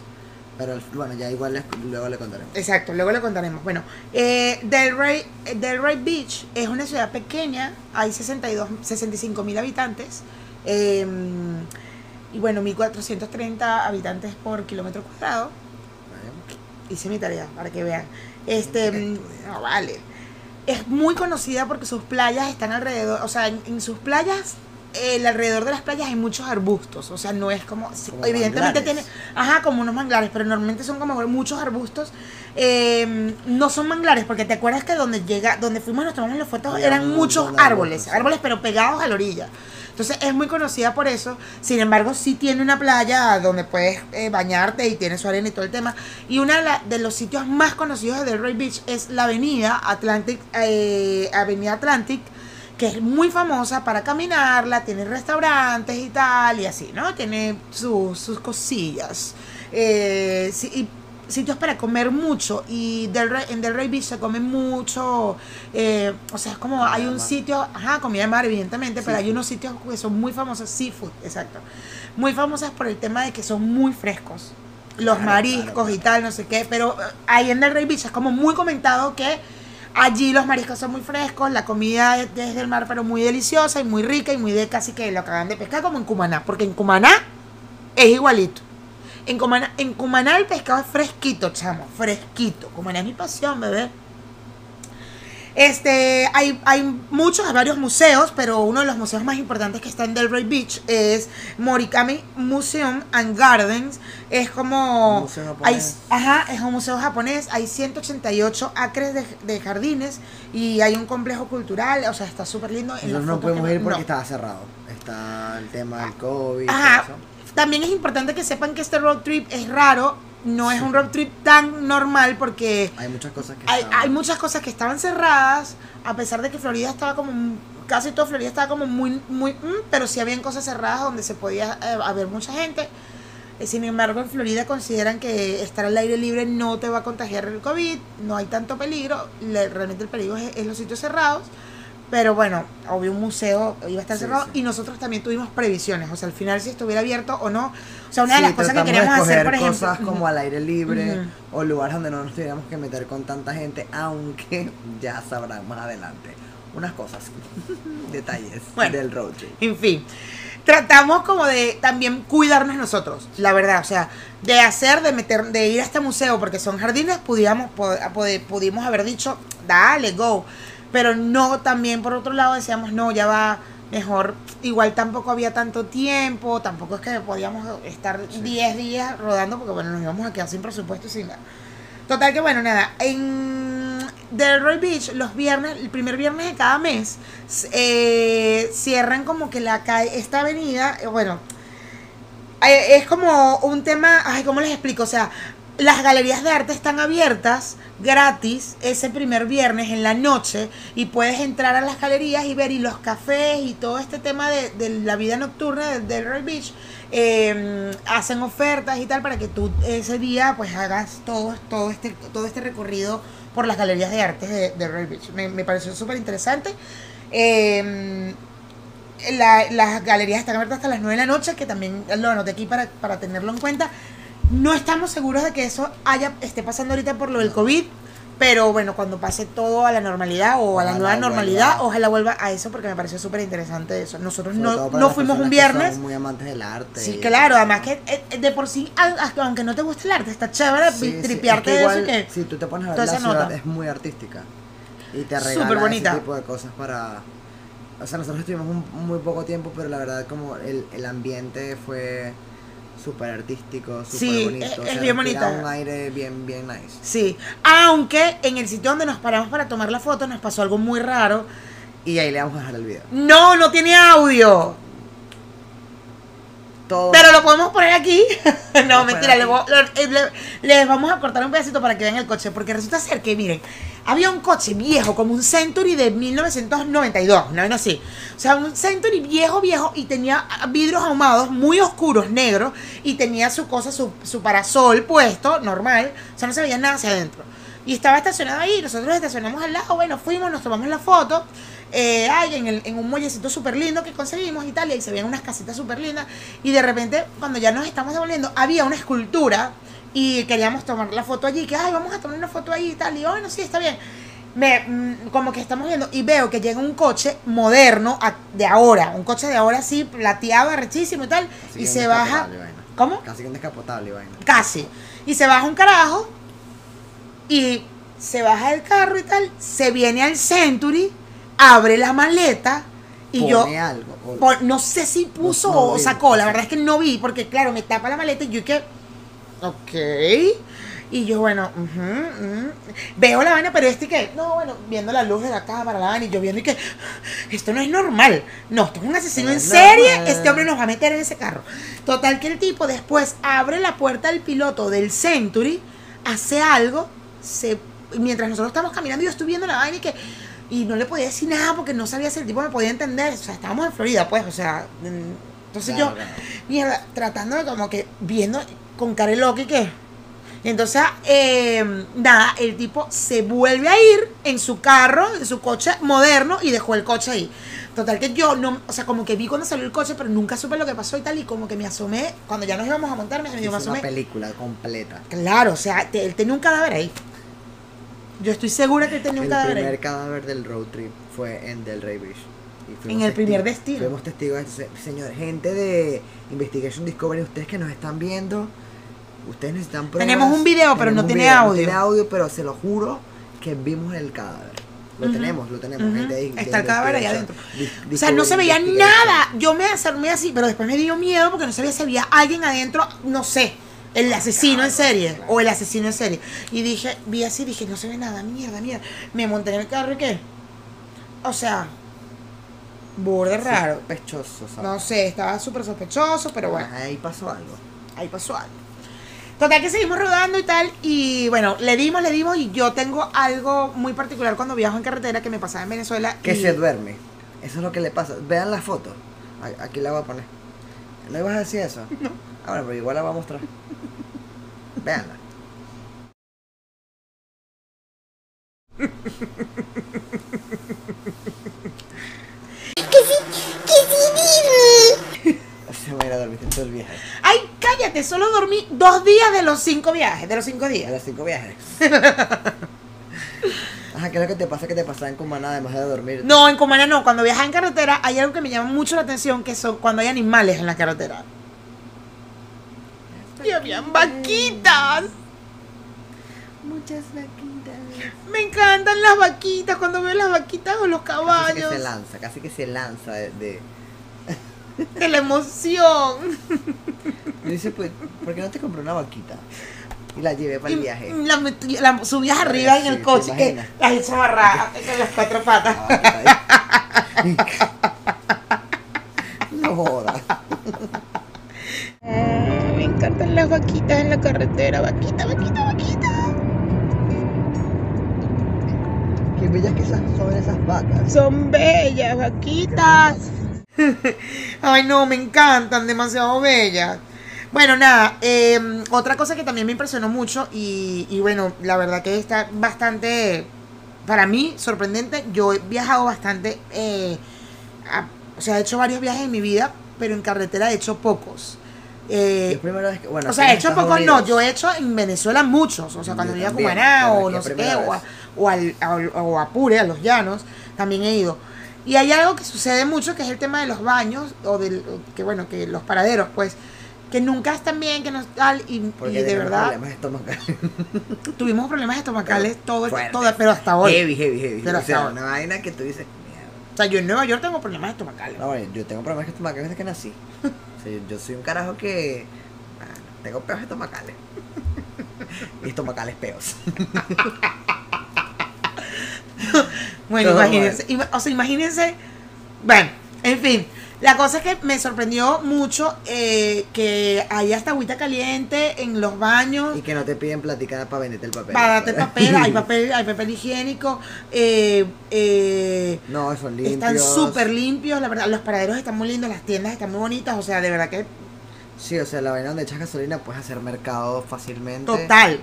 Pero bueno, ya igual les- luego le contaremos. Exacto, luego le contaremos. Bueno, eh, Delray, Delray Beach es una ciudad pequeña, hay 62, 65 mil habitantes. eh, y bueno, 1430 habitantes por kilómetro cuadrado. Hice mi tarea para que vean. Este, mm, no vale. Es muy conocida porque sus playas están alrededor, o sea, en, en sus playas, el alrededor de las playas hay muchos arbustos, o sea, no es como, evidentemente manglares. tiene, ajá, como unos manglares, pero normalmente son como muchos arbustos. Eh, no son manglares, porque te acuerdas que donde llega, donde fuimos nos tomamos las fotos, eran muchos árboles, árboles pero pegados a la orilla. Entonces es muy conocida por eso. Sin embargo, sí tiene una playa donde puedes eh, bañarte y tiene su arena y todo el tema. Y uno de, los sitios más conocidos de Delray Beach es la avenida Atlantic, eh, Avenida Atlantic, que es muy famosa para caminarla, tiene restaurantes y tal, y así, ¿no? Tiene sus, sus cosillas. Eh, sí, y sitios para comer mucho y Del Rey- en Delray Beach se come mucho eh, o sea es como Comida hay un sitio ajá comida de mar evidentemente pero hay unos sitios que son muy famosos seafood exacto muy famosas por el tema de que son muy frescos los Claro, mariscos claro, y tal no sé qué pero eh, ahí en Del Rey Beach es como muy comentado que allí los mariscos son muy frescos la comida es desde el mar pero muy deliciosa y muy rica y muy de casi que lo acaban de pescar como en Cumaná porque en Cumaná es igualito en Cumaná, en Cumaná el pescado es fresquito, chamo, fresquito. Cumaná es mi pasión, bebé. Este, hay, hay muchos, hay varios museos, pero uno de los museos más importantes que está en Delray Beach es Morikami Museum and Gardens. Es como... Un museo hay- japonés. ajá, es un museo japonés. Hay 188 acres de, de jardines y hay un complejo cultural. O sea, está súper lindo. Nosotros no que podemos ir porque no. estaba cerrado. Está el tema del COVID. Ajá. eso. También es importante que sepan que este road trip es raro, no es un road trip tan normal porque Hay muchas cosas que hay, estaban- hay muchas cosas que estaban cerradas, a pesar de que Florida estaba como, casi toda Florida estaba como muy, muy, mm, pero sí habían cosas cerradas donde se podía eh, haber mucha gente. Eh, Sin embargo, en Florida consideran que estar al aire libre no te va a contagiar el COVID, no hay tanto peligro, le- realmente el peligro es, es los sitios cerrados. Pero bueno, obvio un museo iba a estar Sí, cerrado sí. y nosotros también tuvimos previsiones, o sea, al final si estuviera abierto o no. O sea, una de Sí, las cosas que queríamos hacer, por ejemplo, cosas como al aire libre o lugares donde no nos tuviéramos que meter con tanta gente, aunque ya sabrán más adelante unas cosas, detalles Bueno. del road trip. En fin, tratamos como de también cuidarnos nosotros, la verdad, o sea, de hacer, de meter, de ir a este museo, porque son jardines, pudiéramos, pudimos haber dicho, dale, go, pero no también por otro lado decíamos, no, ya va, mejor, igual tampoco había tanto tiempo, tampoco es que podíamos estar 10 días rodando, porque bueno, nos íbamos a quedar sin presupuesto y sin nada. Total que bueno, nada, en Delroy Beach los viernes, el primer viernes de cada mes, eh, cierran como que la calle, esta avenida, eh, bueno, eh, es como un tema, ay, ¿cómo les explico? O sea, las galerías de arte están abiertas gratis ese primer viernes en la noche y puedes entrar a las galerías y ver y los cafés y todo este tema de, de la vida nocturna de Delray Beach eh, hacen ofertas y tal para que tú ese día pues hagas todo, todo, este, todo este recorrido por las galerías de arte de, de Delray Beach. Me, me pareció súper interesante. Eh, la- las galerías están abiertas hasta las 9 de la noche, que también lo anoté aquí para, para tenerlo en cuenta. No estamos seguros de que eso haya esté pasando ahorita por lo del COVID, pero bueno, cuando pase todo a la normalidad o a la nueva normalidad, ojalá vuelva a eso porque me pareció súper interesante eso. Nosotros no, no fuimos un viernes. son muy amantes del arte. Sí, claro, además que eh, de por sí, aunque no te guste el arte, está chévere tripearte de eso que... Si tú te pones a ver la ciudad, es muy artística. Y te regala bonita. ese tipo de cosas para... O sea, nosotros estuvimos un- muy poco tiempo, pero la verdad como el, el ambiente fue súper artístico, súper Sí, bonito. es- o es sea, bien bonita. un aire bien, bien nice. Sí, aunque en el sitio donde nos paramos para tomar la foto nos pasó algo muy raro. Y ahí le vamos a dejar el video. No, no tiene audio. Todo... Pero lo podemos poner aquí. no, mentira, le eh, le- les vamos a cortar un pedacito para que vean el coche. Porque resulta ser que, miren, había un coche viejo, como un Century de 1992, no así. O sea, un Century viejo, viejo, y tenía vidrios ahumados muy oscuros, negros, y tenía su cosa, su, su parasol puesto, normal. O sea, no se veía nada hacia adentro. Y estaba estacionado ahí, nosotros estacionamos al lado, bueno, fuimos, nos tomamos la foto. Eh, ay, en, el- en un muellecito súper lindo que conseguimos y tal, y ahí se veían unas casitas súper lindas. Y de repente, cuando ya nos estamos devolviendo, había una escultura y queríamos tomar la foto allí, que ay, vamos a tomar una foto allí y tal. Y bueno, sí, está bien. Me, mm, como que estamos viendo y veo que llega un coche moderno de ahora, un coche de ahora así, plateado, arrechísimo y tal, Casi y se baja. ¿Cómo? Casi que un descapotable, vaina. Casi. Y se baja un carajo y se baja del carro y tal, se viene al Century, abre la maleta y yo Pone algo. o- por- no sé si puso No, o sacó, la verdad es que no vi, porque claro, me tapa la maleta y yo que, ok. Y yo, bueno, ujú, ujú. veo la vaina, pero este que, no, bueno, viendo la luz de la cámara, la vaina, y yo viendo y que, esto no es normal. No, esto es un asesino No en serie, este hombre nos va a meter en ese carro. Total que el tipo después abre la puerta del piloto del Century, hace algo, se mientras nosotros estamos caminando, yo estoy viendo la vaina y que Y no le podía decir nada porque no sabía si el tipo me podía entender. O sea, estábamos en Florida, pues, o sea. Entonces Claro, yo, claro. mierda, tratando de como que viendo con cara qué. Y entonces, eh, nada, el tipo se vuelve a ir en su carro, en su coche moderno y dejó el coche ahí. Total que yo no, o sea, como que vi cuando salió el coche, pero nunca supe lo que pasó y tal, y como que me asomé, cuando ya nos íbamos a montar, me, Es me una asomé. película completa. Claro, o sea, te- él tenía un cadáver ahí. Yo estoy segura que él tenía un El cadáver primer ahí. cadáver del road trip fue en Delray Beach. Y fuimos En el primer destino. Fuimos testigos Señor, gente de Investigation Discovery, ustedes que nos están viendo, ustedes necesitan pruebas. Tenemos un video, pero Tenemos no tiene video, audio. No tiene audio, pero se lo juro que vimos el cadáver. Lo tenemos, lo tenemos. ujú. gente de- de Está el cadáver ahí Investigation. adentro. O sea, no se veía nada. Yo me acermé así, pero después me dio miedo porque no sabía si había alguien adentro, no sé, el asesino en serie o el asesino en serie. Y dije, vi así, dije, no se ve nada, mierda, mierda. Me monté en el carro y qué. O sea, burde raro. Sospechoso, ¿sabes? No sé, estaba súper sospechoso, pero bueno. Ahí pasó algo. ahí pasó algo. Total que seguimos rodando y tal, y bueno, le dimos, le dimos, y yo tengo algo muy particular cuando viajo en carretera que me pasaba en Venezuela. Que y- se duerme. Eso es lo que le pasa. Vean la foto. Aquí la voy a poner. ¿No ibas a decir eso? No. Ah, bueno, pero igual la voy a mostrar. Veanla. Se va a ir a dormir todo el viaje. Ay, cállate, solo dormí dos días de los cinco viajes, de los cinco días. los cinco viajes. Ajá, ¿qué es lo que te pasa? ¿Qué te pasa en Cumaná además de dormir? No, en Comana no, cuando viajas en carretera hay algo que me llama mucho la atención, que son cuando hay animales en la carretera. Y habían vaquitas. Muchas vaquitas. Me encantan las vaquitas, cuando veo las vaquitas o los Casi que caballos. se lanza, casi que se lanza de... de... De la emoción. Y dice, pues, ¿por qué no te compré una vaquita? Y la llevé para el viaje. La, metí- la subías arriba en el coche, que las hizo amarradas con las cuatro patas. La vaquita me encantan las vaquitas en la carretera. Vaquita, vaquita, vaquita. Qué bellas que son esas vacas. Son bellas, vaquitas. Ay, no, me encantan, demasiado bellas. Bueno, nada, eh, otra cosa que también me impresionó mucho y, y bueno, la verdad que está bastante, para mí, sorprendente. Yo he viajado bastante, eh, a- o sea, he hecho varios viajes en mi vida, pero en carretera he hecho pocos. Eh, primera vez que, bueno, o sea, he hecho pocos, no, yo he hecho en Venezuela muchos, o sea, Yo cuando iba a Cumaná o no a sé qué, o a, o, al, al- o a Pure, a los llanos, también he ido. Y hay algo que sucede mucho que es el tema de los baños, o del, que bueno, que los paraderos, pues, que nunca están bien, que no tal, y, de verdad problemas estomacales. tuvimos problemas estomacales todo, todo, pero hasta hoy. Heavy, heavy, heavy. Pero o sea, hoy. una vaina que tú dices, mierda. O sea, yo en Nueva York tengo problemas estomacales. No, yo tengo problemas estomacales desde que nací. Yo, soy un carajo que. bueno, tengo peos estomacales. y estomacales peos. Bueno, Todo imagínense, ima- o sea, imagínense, bueno, en fin, la cosa es que me sorprendió mucho eh, que hay hasta agüita caliente en los baños, y que no te piden platicada para venderte el papel. para darte papel, hay papel, hay papel higiénico, eh, eh, No, son limpios. están súper limpios, la verdad, los paraderos están muy lindos, las tiendas están muy bonitas, o sea, de verdad que Sí, o sea, la vaina donde echas gasolina puedes hacer mercado fácilmente. total,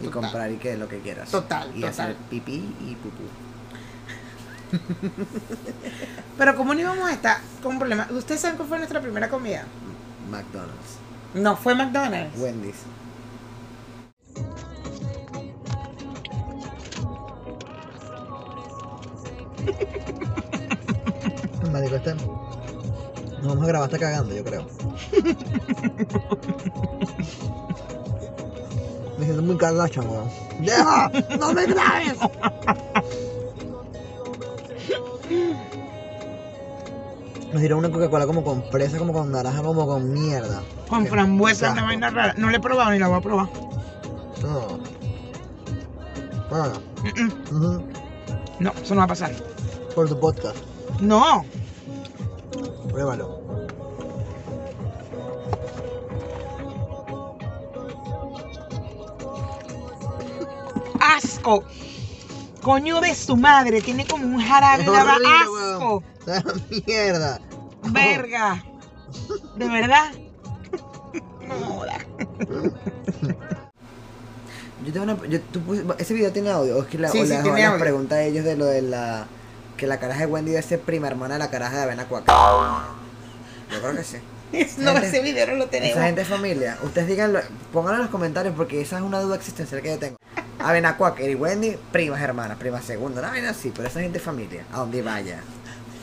Y total. comprar y que lo que quieras. Total, Y total. hacer pipí y pupú. pero como no íbamos a estar con problemas, ¿ustedes saben cuál fue nuestra primera comida? McDonald's. No, fue McDonald's. Wendy's. Marico, este. Nos vamos a grabar hasta cagando, yo creo. Me siento muy Kardashian, weón. ¡Deja! ¡No me grabes! Nos dieron una Coca-Cola como con fresa, como con naranja, como con mierda. Con Qué frambuesa, una vaina rara. No la he probado ni la voy a probar. No. Bueno, Mm, mm. ujú, No, eso no va a pasar. por tu podcast. No. Pruébalo. Asco. Coño de su madre, tiene como un jarabe, daba asco. La mierda. Verga. ¿De verdad? No joda. Yo tengo una. Yo, tú pus- ¿Ese video tiene audio? ¿O es que la, Sí, o sí, les- tiene les audio. pregunta a ellos de lo de la. Que la caraja de Wendy debe ser prima hermana de la caraja de Avena Cuaca? Yo creo que sí. No, Gente- ese video no lo tenemos. Esa gente es familia. Ustedes díganlo, pónganlo en los comentarios porque esa es una duda existencial que yo tengo. Avena Cuaca y Wendy, primas hermanas, primas segunda. No, vaina así, pero esa gente es familia. A donde vaya.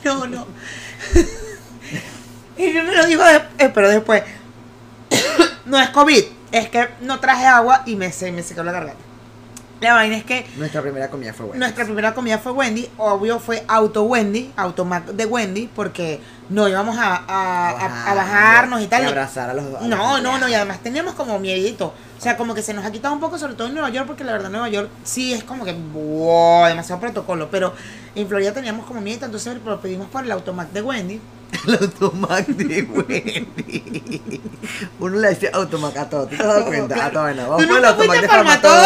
No, no. y yo no lo digo, de- eh, pero después. no es COVID, es que no traje agua y me, se, me secó la garganta. La vaina es que Nuestra primera comida fue Wendy. nuestra primera comida fue Wendy, obvio fue auto Wendy, automac de Wendy, porque no íbamos a, a, a- a bajarnos y tal. abrazar a los a No, no, no, y además teníamos como miedito. O sea, como que se nos ha quitado un poco, sobre todo en Nueva York, porque la verdad Nueva York sí es como que wow, demasiado protocolo. Pero en Florida teníamos como miedito, entonces lo pedimos por el automac de Wendy. El automac de Wendy. Uno le dice automac a todo. ¿Tú te has dado cuenta? A todo. Tú Vamos por el automac de Farmatodo.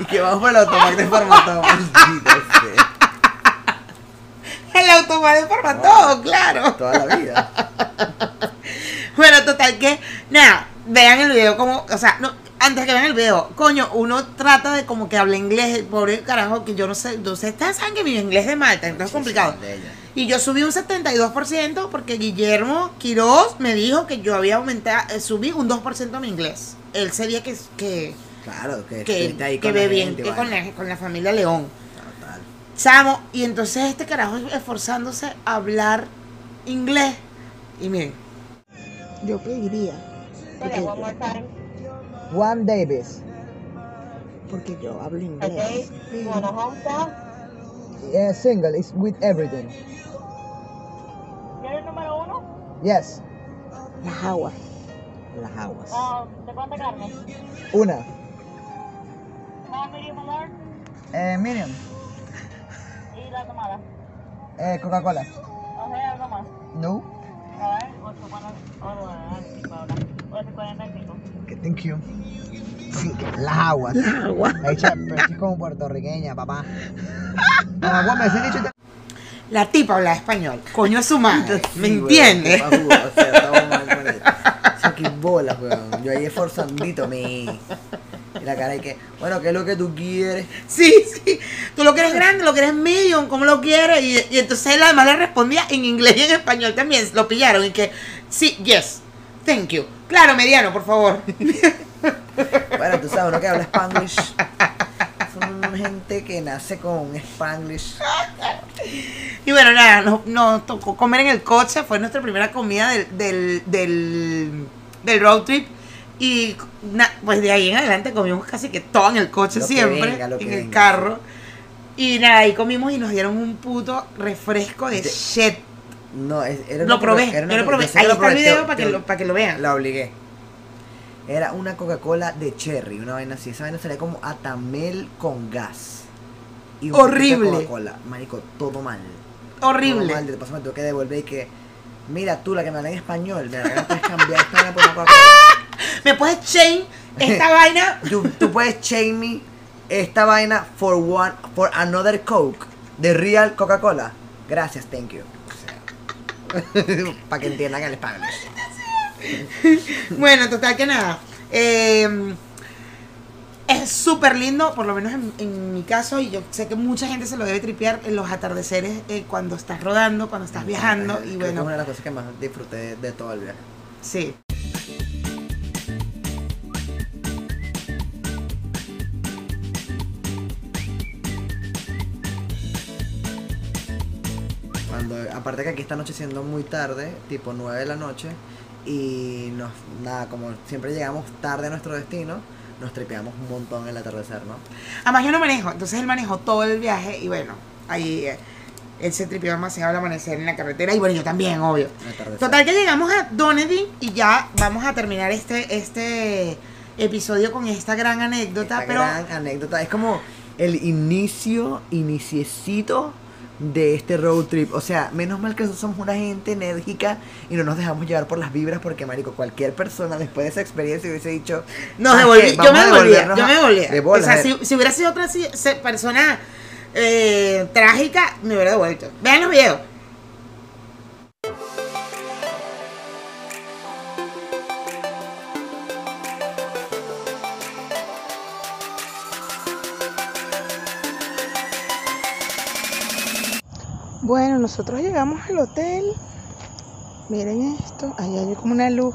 Y que vamos por el automac de Farmatodo. El automac de Farmatodo, claro. Toda la vida. Bueno, total que, nada, vean el video como, o sea, no, antes que vean el video, coño, uno trata de como que hable inglés, el pobre carajo, que yo no sé, no sé, ustedes saben que mi inglés de Malta, entonces es complicado. Y yo subí un 72% porque Guillermo Quiroz me dijo que yo había aumentado, eh, subí un 2% a mi inglés. Él sería que, que, Claro, que, que, ahí que con la ve bien, gente, que con la, con la familia León. Total. Chamo, y entonces este carajo esforzándose a hablar inglés. Y miren, yo pediría. Porque, Juan Davis. porque yo hablo inglés. Yeah, single is with everything. ¿Quieres el número uno? Yes. Las aguas. Las aguas. Ah, ¿De cuánta carne? Una. Medium large Eh, Miriam. y la tomada. Eh, Coca-Cola. O sea, algo más. No. A ver, 8 cuando... Oh, ahora. 8 45. Que thank you. Sí, las aguas. Las aguas. Hecha, pero es como puertorriqueña, papá. Las aguas me dicho. La tipa habla español. Coño a su madre. ¿Me entiendes? o sea, estamos mal con él. O sea, qué bolas, weón. Yo ahí esforzandito me. Y la cara y que, bueno, ¿qué es lo que tú quieres? Sí, sí. Tú lo quieres grande, lo quieres medium, ¿cómo lo quieres? Y, y entonces él además le respondía en inglés y en español también. Lo pillaron y que, sí, yes, thank you. Claro, mediano, por favor. Bueno, tú sabes, uno que habla Spanglish. Son gente que nace con Spanglish. Y bueno, nada, nos, nos tocó comer en el coche. Fue nuestra primera comida del, del, del, del road trip. Y na- pues de ahí en adelante comimos casi que todo en el coche Lo siempre, venga, en el venga, carro. Y nada, ahí comimos y nos dieron un puto refresco de De- shit. No, es- era Lo probé, era una yo lo probé. que Ahí lo está el video te- para que, te- lo, para que lo vean. La obligué. Era una Coca-Cola de cherry, una vaina así. Esa vaina salía como atamel con gas. Y Horrible. Coca-Cola. Marico, todo mal. Todo Horrible. mal. De paso me tuve que devolver y que. Mira, tú la que me habla en español, me la puedes cambiar esta por una Coca-Cola. Me puedes chain esta vaina. Tú, tú puedes chain me esta vaina for one, for another Coke. De real Coca-Cola. Gracias, thank you. Para que entiendan el Spanish. Bueno, total que nada. Eh, es súper lindo, por lo menos en, en mi caso, y yo sé que mucha gente se lo debe tripear en los atardeceres eh, cuando estás rodando, cuando estás viajando. Creo Y que es una de las cosas que más disfruté de, de todo el viaje. sí. Cuando, aparte que aquí está anocheciendo muy tarde, tipo 9 de la noche, y nos, nada, como siempre llegamos tarde a nuestro destino, nos tripeamos un montón el atardecer, ¿no? Además yo no manejo, entonces él manejó todo el viaje y bueno, ahí eh, él se tripeó demasiado al amanecer en la carretera y bueno, yo también, obvio. Total que llegamos a Dunedin y ya vamos a terminar este, este episodio con esta gran anécdota, Esta pero gran anécdota, es como el inicio, iniciecito de este road trip. O sea, menos mal que nosotros somos una gente enérgica y no nos dejamos llevar por las vibras porque, marico, cualquier persona después de esa experiencia hubiese dicho... Nos "¿Sabes devolví, yo me devolvía, yo me devolvía. de o sea, si, si hubiera sido otra si- persona eh, trágica, me hubiera devuelto. Vean los videos. Bueno, nosotros llegamos al hotel. Miren esto. Ahí hay como una luz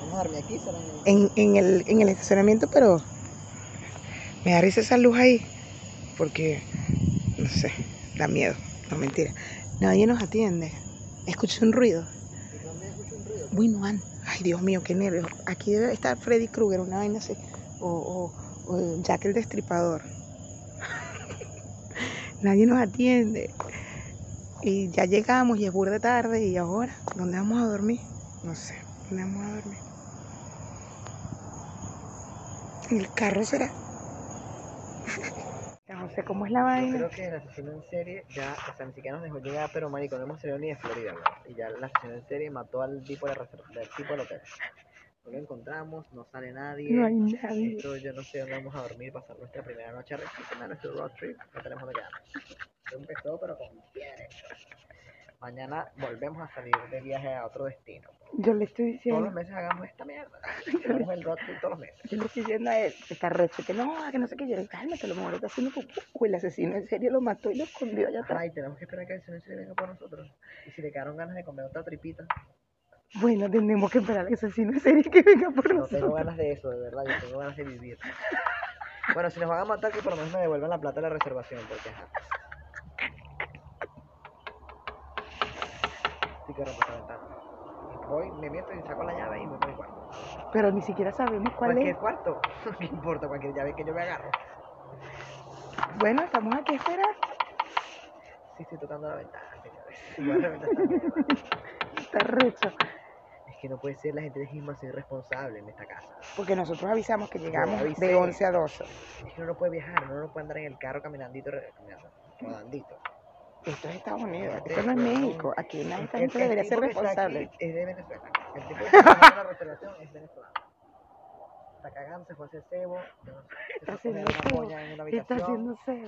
Vamos a dormir aquí, en, en el, en el estacionamiento, pero me da risa esa luz ahí. Porque, no sé, da miedo. No, mentira. Nadie nos atiende. Escuché un ruido. Bueno, ay Dios mío, qué nervios. Aquí debe estar Freddy Krueger, una vaina así. O, o, o Jack el Destripador. Nadie nos atiende. Y ya llegamos y es burda de tarde. ¿Y ahora? ¿Dónde vamos a dormir? No sé. ¿Dónde vamos a dormir? ¿En el carro será? No sé cómo es la Yo vaina. creo que el asesino en serie ya, o sea, ni siquiera nos dejó llegar, pero marico, no hemos salido ni de Florida. Y ya el asesino en serie mató al tipo de del tipo del hotel. No lo encontramos, no sale nadie. No hay nadie. Esto yo no sé dónde vamos a dormir, pasar nuestra primera noche arrechísima, nuestro road trip, no tenemos dónde quedarnos. Empezó, pero con pie derecho. Mañana volvemos a salir de viaje a otro destino. Yo le estoy Todos los diciendo, meses hagamos esta mierda. Hagamos el road trip todos los meses. yo le estoy diciendo a él, que está recho, que no, que no sé qué, yo le digo, cálmate, a lo mejor está haciendo el asesino en serio lo mató y lo escondió allá atrás. Ay, tenemos que esperar que el asesino en serie venga por nosotros. Y si le quedaron ganas de comer otra tripita. Bueno, tenemos que esperar al asesino en serio que venga por No tengo nosotros. ganas de eso, de verdad, yo tengo ganas de vivir. Bueno, si nos van a matar, que por lo menos me devuelvan la plata de la reservación, porque ajá. Sí que rompo esta ventana. Voy, me meto y saco la llave y me voy al cuarto. Pero ni siquiera sabemos cuál ¿Cualquier es. cuarto? No importa, cualquier llave que yo me agarro. Bueno, estamos aquí a esperar. Sí, estoy tocando la ventana, señores. Igual la ventana está. Está recho. Que no puede ser, la gente es demasiado irresponsable en esta casa. Porque nosotros avisamos que llegamos avisé. de 11 a 12. Es que uno no puede viajar, uno no puede andar en el carro caminandito, caminando, rodandito. Esto es Estados Unidos, Gente, esto no es. México. Aquí nadie esta El- gente el debería ser responsable. aquí Es de Venezuela. El tipo que está haciendo la reservación es venezolano. Está cagando, se fue a hacer cebo. se Está haciendo cebo. Está haciendo cero.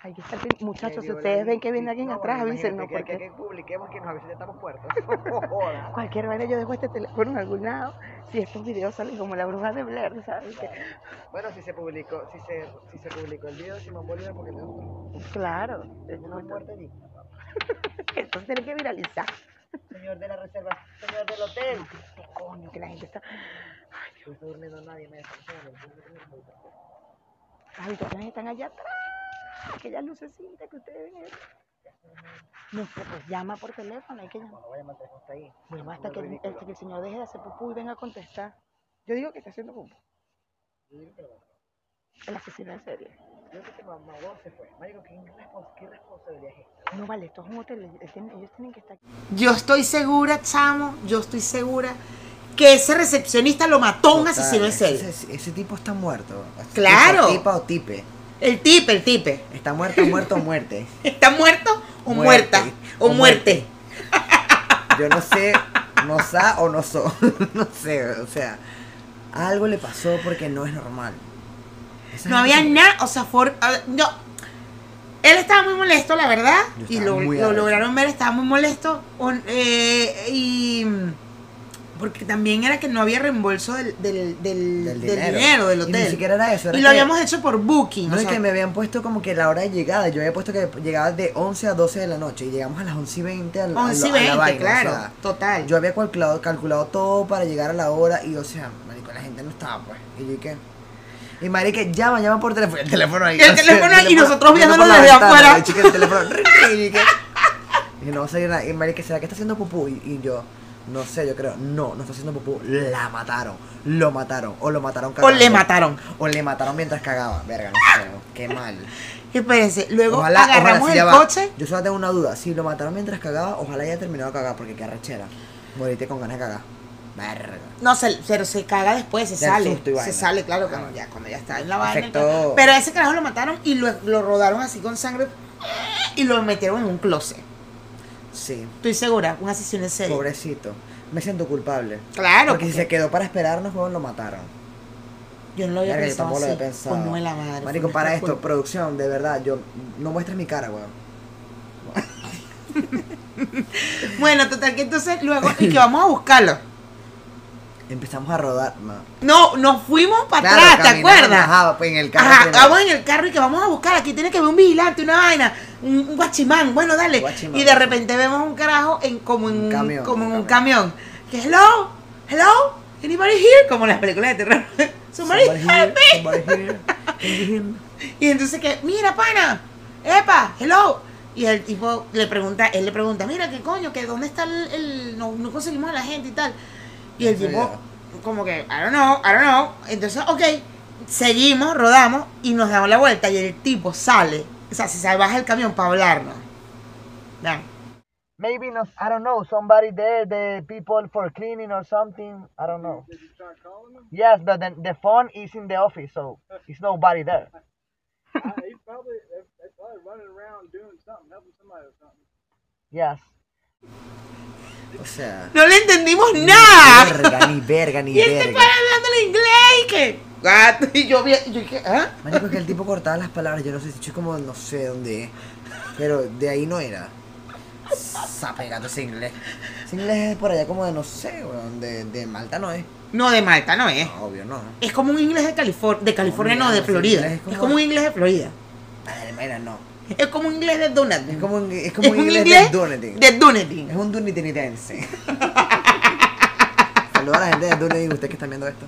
Hay que estar Muchachos, si ustedes ven ahí, que viene alguien no, atrás, avísenos que- porque que, que publiquemos que nos avisen estamos puertos. No jodas. cualquier vaina yo dejo este teléfono en algún lado. Si estos videos salen como la bruja de Blair, ¿sabes? Que- Bueno, si se publicó, si se, si se publicó el video de Simón Bolívar, porque no Claro. una muerte digna. Esto tiene que viralizar. Señor de la reserva, señor del hotel. Coño, que la gente está. No está durmiendo nadie, me desaparecieron. Las habitaciones están allá atrás. Aquellas lucecitas que ustedes ven. No sé, pues llama por teléfono, hay que llamar. Cuando vaya a matar, está ahí. Bueno, hasta que, el, hasta que el señor deje de hacer pupú y venga a contestar. Yo digo que está haciendo pupú. El asesino en serie. Yo creo que mamá se fue. Marico, ¿qué, qué responsabilidad es esta? No vale, esto es un hotel, ellos tienen, ellos tienen que estar aquí. Yo estoy segura, chamo, yo estoy segura que ese recepcionista lo mató un Total, asesino en serie. Ese, ese tipo está muerto. Ese Claro. tipo, tipa o tipe. El tipe, el tipe. Está muerto, muerto o muerte. ¿Está muerto o Muerte. muerta? O, muerte. Yo no sé, no sa o no so. no sé, o sea, algo le pasó porque no es normal. Esa No había nada, o sea, for- no. Él estaba muy molesto, la verdad, y lo, lograron ver, estaba muy molesto. eh, y porque también era que no había reembolso del, del, del, Del dinero. dinero. del Y hotel. ni siquiera era eso, era y lo habíamos hecho por booking. No o es sea, que me habían puesto como que la hora de llegada. Yo había puesto que llegaba de 11 a 12 de la noche y llegamos a las 11 y 20 a la, a la- 11 y a la 20, vaina, o claro, sea, total. Yo había calculado, calculado todo para llegar a la hora y, o sea, marico, la gente no estaba, pues. Y yo, ¿qué? Y marica, llama, llama por teléfono. El teléfono ahí. El o sea, teléfono ahí, y nosotros viéndolo la desde ventana, afuera. y chica, el teléfono. y y no va a salir nada. Y marica, ¿será que está haciendo pupú? Y, y yo, no sé, yo creo, no, no está haciendo pupú. La mataron. Lo mataron. O lo mataron o cagando. le mataron. O le mataron mientras cagaba. Verga, no sé. Qué mal. Espérense, luego Ojalá, agarramos ojalá, el va. coche. Yo solo tengo una duda. Si lo mataron mientras cagaba, ojalá haya terminado de cagar, porque qué arrechera. Moriste con ganas de cagar. Verga. No, se, pero se caga después, se sale. Se sale, claro, Ah. cuando ya, cuando ya está en la vaina. Pero a ese carajo lo mataron y lo, lo rodaron así con sangre. y lo metieron en un closet. Sí. Estoy segura, un asesino en serie. Pobrecito. Me siento culpable. Claro, Porque si se quedó para esperarnos, weón, lo mataron. yo no lo había yo pensado tampoco lo así. había pensado. Coño de la madre. Marico, para esto, culpa. producción, de verdad, yo no muestres mi cara, weón. Bueno, total que entonces luego, y que vamos a buscarlo. Empezamos a rodar, ma. No, nos fuimos para Claro, atrás, ¿te acuerdas? Ajá, pues en el carro. Ajá, primero. vamos en el carro y que vamos a buscar. Aquí tiene que haber un vigilante, una vaina, un, un guachimán. Bueno, dale. Guachimán. Y de repente vemos un carajo en, como en Un camión, como en un un camión. Que hello, hello, anybody here? Como en las películas de terror. Somebody, Somebody help somebody here. Me? Y entonces que, mira, pana, epa, hello. Y el tipo le pregunta, él le pregunta, mira, ¿qué coño? que ¿Dónde está el, el- no, no conseguimos a la gente y tal? Y el tipo, como que, I don't know, I don't know. Entonces, ok, seguimos, rodamos y nos damos la vuelta y el tipo sale, o sea, se baja el camión para hablarnos. Vean. Maybe no, I don't know, somebody there, the people for cleaning or something, I don't know. Did you start calling them? Yes, but then the phone is in the office, so it's nobody there. He's probably they're probably running around doing something, helping somebody or something. Yes. O sea, No le entendimos ni nada. verga, ni verga, ni Y este verga. para hablando en inglés y que, gato, y yo vi, yo dije, ¿ah? Marico, que el tipo cortaba las palabras, yo no sé, si como, no sé dónde es, pero de ahí no era. Sape, gato, ese inglés. Ese inglés es por allá como de, no sé, weón, de, de Malta no es. No, de Malta no es. Obvio, no. Es como un inglés de California, de California no, de Florida. Es es como, como- un inglés de Florida. Madre mía, no. Es como un inglés de Dunedin. Es como un, es como un inglés, de Dunedin. de Dunedin. Es un dunedinidense. Saludos a la gente de Dunedin, ustedes que están viendo esto.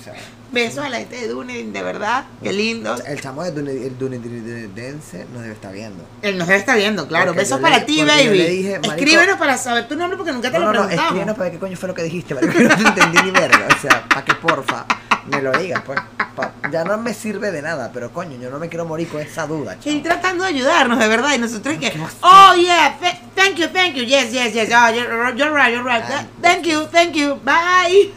O sea, Besos a la gente de Dunedin, de verdad. Qué lindo. el chamo de Dunedin, el dunedinidense nos debe estar viendo. Él nos debe estar viendo, claro. Porque Besos para le- ti, baby. dije, Escríbenos para saber tu nombre porque nunca te No, lo no, no, preguntamos. escríbenos para ver qué coño fue lo que dijiste, marico, que no te entendí ni verga. O sea, para que porfa me lo digas, pues. Pa- ya no me sirve de nada, pero coño, yo no me quiero morir con esa duda, Y tratando de ayudarnos, de verdad. Y nosotros que, ¿Qué vas oh yeah, th- thank you, thank you, yes, yes, yes, oh, you're, you're right, you're right. Thank you, thank you, bye.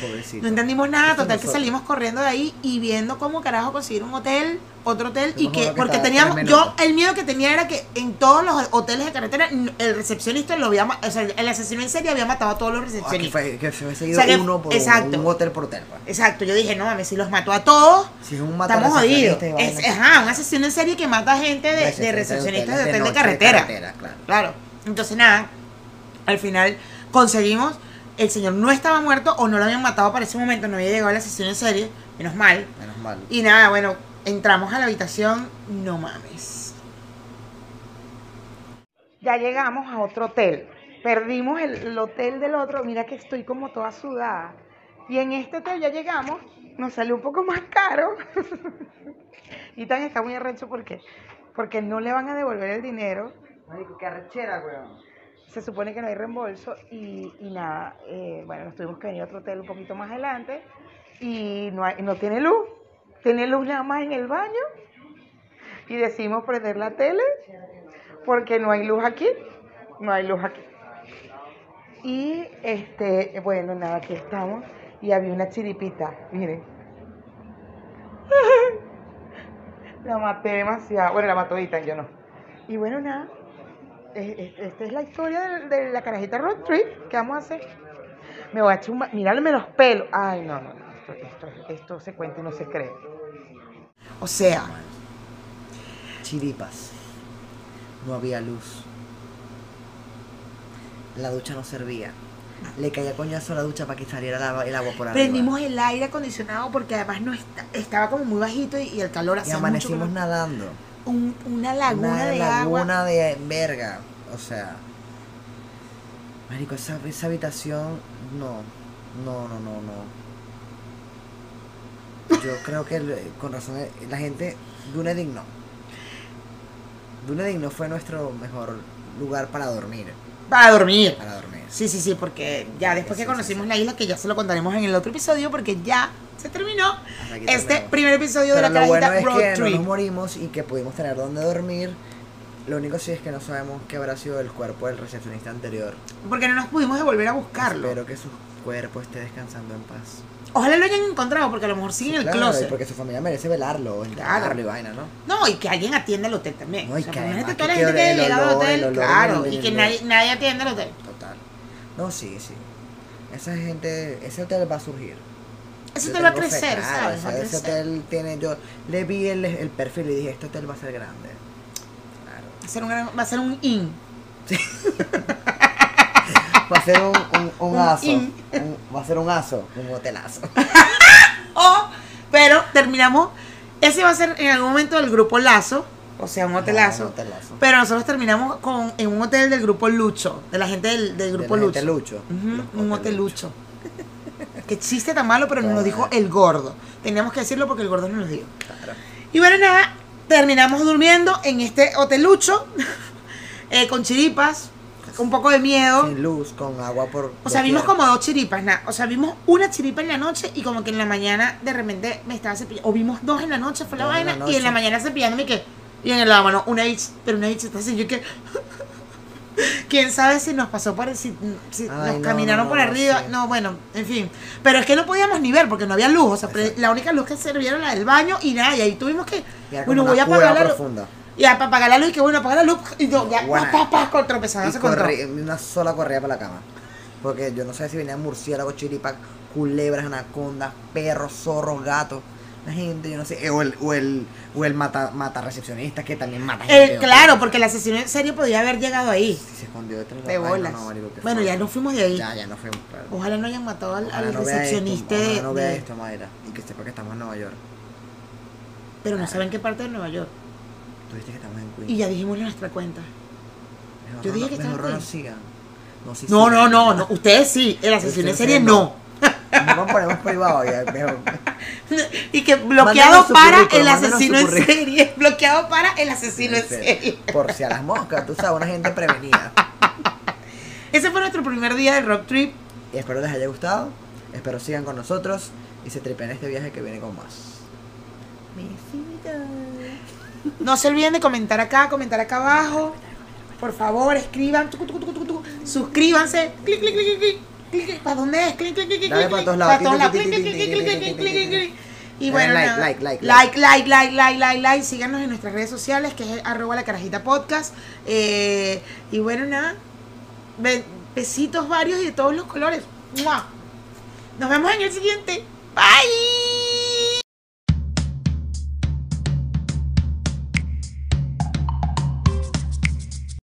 Pobrecito. No entendimos nada, total que salimos corriendo de ahí y viendo cómo carajo conseguir un hotel, otro hotel y que que porque teníamos yo el miedo que tenía era que en todos los hoteles de carretera el recepcionista lo había o sea, el asesino en serie había matado a todos los Ah, que, recepcionistas. fue, que se O sea, que- uno por exacto. un hotel por hotel, pues. Exacto, yo dije, no mames, si los mató a todos, Si es un estamos jodidos. Es, ajá, un asesino en serie que mata gente de, de Recepcionista recepcionistas de hotel de carretera. claro. Claro. Entonces nada, al final conseguimos, el señor no estaba muerto o no lo habían matado para ese momento, no había llegado a la sesión en serie, menos mal. Menos mal. Y nada, bueno, entramos a la habitación, no mames. Ya llegamos a otro hotel. Perdimos el, el hotel del otro. Mira que estoy como toda sudada. Y en este hotel ya llegamos. Nos salió un poco más caro. y tan está muy arrecho porque porque no le van a devolver el dinero. Marico, qué arrechera, weón. Se supone que no hay reembolso y, y nada, eh, bueno, nos tuvimos que venir a otro hotel un poquito más adelante y no, hay- no tiene luz, tiene luz nada más en el baño y decidimos prender la tele porque no hay luz aquí, no hay luz aquí. Y este, bueno, nada, aquí estamos y había una chiripita, miren. La maté demasiado, bueno, la mató yo no. Y bueno, nada, esta es la historia de, la carajita road trip que vamos a hacer. Me voy a echar un... ba- Mirarme los pelos. Ay, no, no, no. Esto, esto, esto se cuenta y no se cree. O sea, Chiripas. No había luz. La ducha no servía. Le caía coñazo a la ducha para que saliera el agua por arriba. prendimos el aire acondicionado porque además no está- estaba como muy bajito y, y el calor Y hacía mucho amanecimos calor. nadando. Un- una laguna Una de laguna agua. de verga. O sea. Marico, esa, esa habitación. No. No, no, no, no. Yo creo que el- con razón eh, la gente. Dunedin no. Dunedin no fue nuestro mejor lugar para dormir. Para dormir. Para dormir. Sí, sí, sí, porque ya después Sí, que conocimos sí. la isla, que ya se lo contaremos en el otro episodio, porque ya se terminó este primer episodio de Pero la lo bueno es Road que no Trip. nos morimos y que pudimos tener donde dormir. Lo único sí es que no sabemos qué habrá sido el cuerpo del recepcionista anterior. Porque no nos pudimos devolver a buscarlo. Espero que sus cuerpo esté descansando en paz. Ojalá lo hayan encontrado, porque a lo mejor sigue Sí, en el claro, closet. Porque su familia merece velarlo, enterrarlo y vaina, ¿no? No, y que alguien atienda al hotel también. No, o y sea, que imagínate además toda la gente que el llegado al hotel, el olor claro, y que nadie, nadie atienda al hotel. No, sí, sí. Esa gente, ese hotel va a surgir. Ese hotel va a crecer, ¿sabes? Va a ese- hotel tiene, yo le vi el, el perfil y dije, este hotel va a ser grande. Claro. Va a ser un, gran- va a ser un in. Va a ser un, un, un Un aso. va a ser un aso, un hotelazo. O, pero terminamos, ese va a ser en algún momento del grupo Lazo, o sea, un hotelazo. Un hotelazo. Pero nosotros terminamos con, en un hotel del grupo Lucho, de la gente del, del grupo De la Lucho. gente Lucho. Un hotel hotelucho. que chiste tan malo, pero nos lo dijo el gordo. Teníamos que decirlo porque el gordo nos lo dijo. Claro. Y bueno, nada, terminamos durmiendo en este hotelucho, eh, con chiripas, un poco de miedo. Sin luz, con agua por. O sea, vimos como dos chiripas, nada. O sea, vimos una chiripa en la noche y como que en la mañana de repente me estaba cepillando. O vimos dos en la noche, fue la vaina. y en la mañana cepillándome que. Y en el lavamanos, una bitch, pero una bitch está así. Yo que. Quién sabe si nos pasó por. Si, si Ay, nos no, caminaron no, por arriba. sí. No, bueno, en fin. Pero es que no podíamos ni ver porque no había luz. O sea, Exacto. la única luz que servía era la del baño y nada. Y ahí tuvimos que. Bueno, voy a apagar la luz. Y a- para apagar la luz y que bueno, apagar la luz. Y yo, ya, Buena. pa, pa, pa, una sola corrida para la cama. Porque yo no sé si venían murciélagos, chiripas, culebras, anacondas, perros, zorros, gatos. La gente, yo no sé. eh, O el, o el, o el mata, mata recepcionista que también mata gente. Eh, ¿no? claro, porque el asesino en serie podía haber llegado ahí. Sí, se escondió detrás De vaina, bolas. no, marico, qué bueno, ya nos fuimos de ahí. Ya, ya no fuimos, claro. Ojalá no hayan matado al, no recepcionista esto, de, no vea de- esto, Mayra. Y que sepa que estamos en Nueva York. Pero no saben qué parte de Nueva York. Tú dijiste que estamos en Queens. Y ya dijimos en nuestra cuenta. Mejor yo no- dije que estaba mejor en no Queens. No, No, no, no, no. Ustedes sí. El asesino en serie no. No ponemos privado ya. Mejor. y que bloqueado para el asesino en serie. Bloqueado para el asesino en serie. Por si a las moscas, tú sabes, una gente prevenida. Ese fue nuestro primer día de road trip. Y espero les haya gustado. Espero sigan con nosotros y se tripen este viaje que viene con más. No se olviden de comentar acá, comentar acá abajo. Por favor, escriban. Suscríbanse. Clic, clic, clic, clic. ¿Para dónde es? Clic, clic, clic, clic, Dale clic, para todos lados. Para todos lados. Clic, clic, clic, clic, clic, clic. Y bueno, like, like, like, like, like, like, like, like, like. Síganos en nuestras redes sociales, que es arroba la carajita podcast. Eh, y bueno, nada. Be- Besitos varios y de todos los colores. Nos vemos en el siguiente. Bye.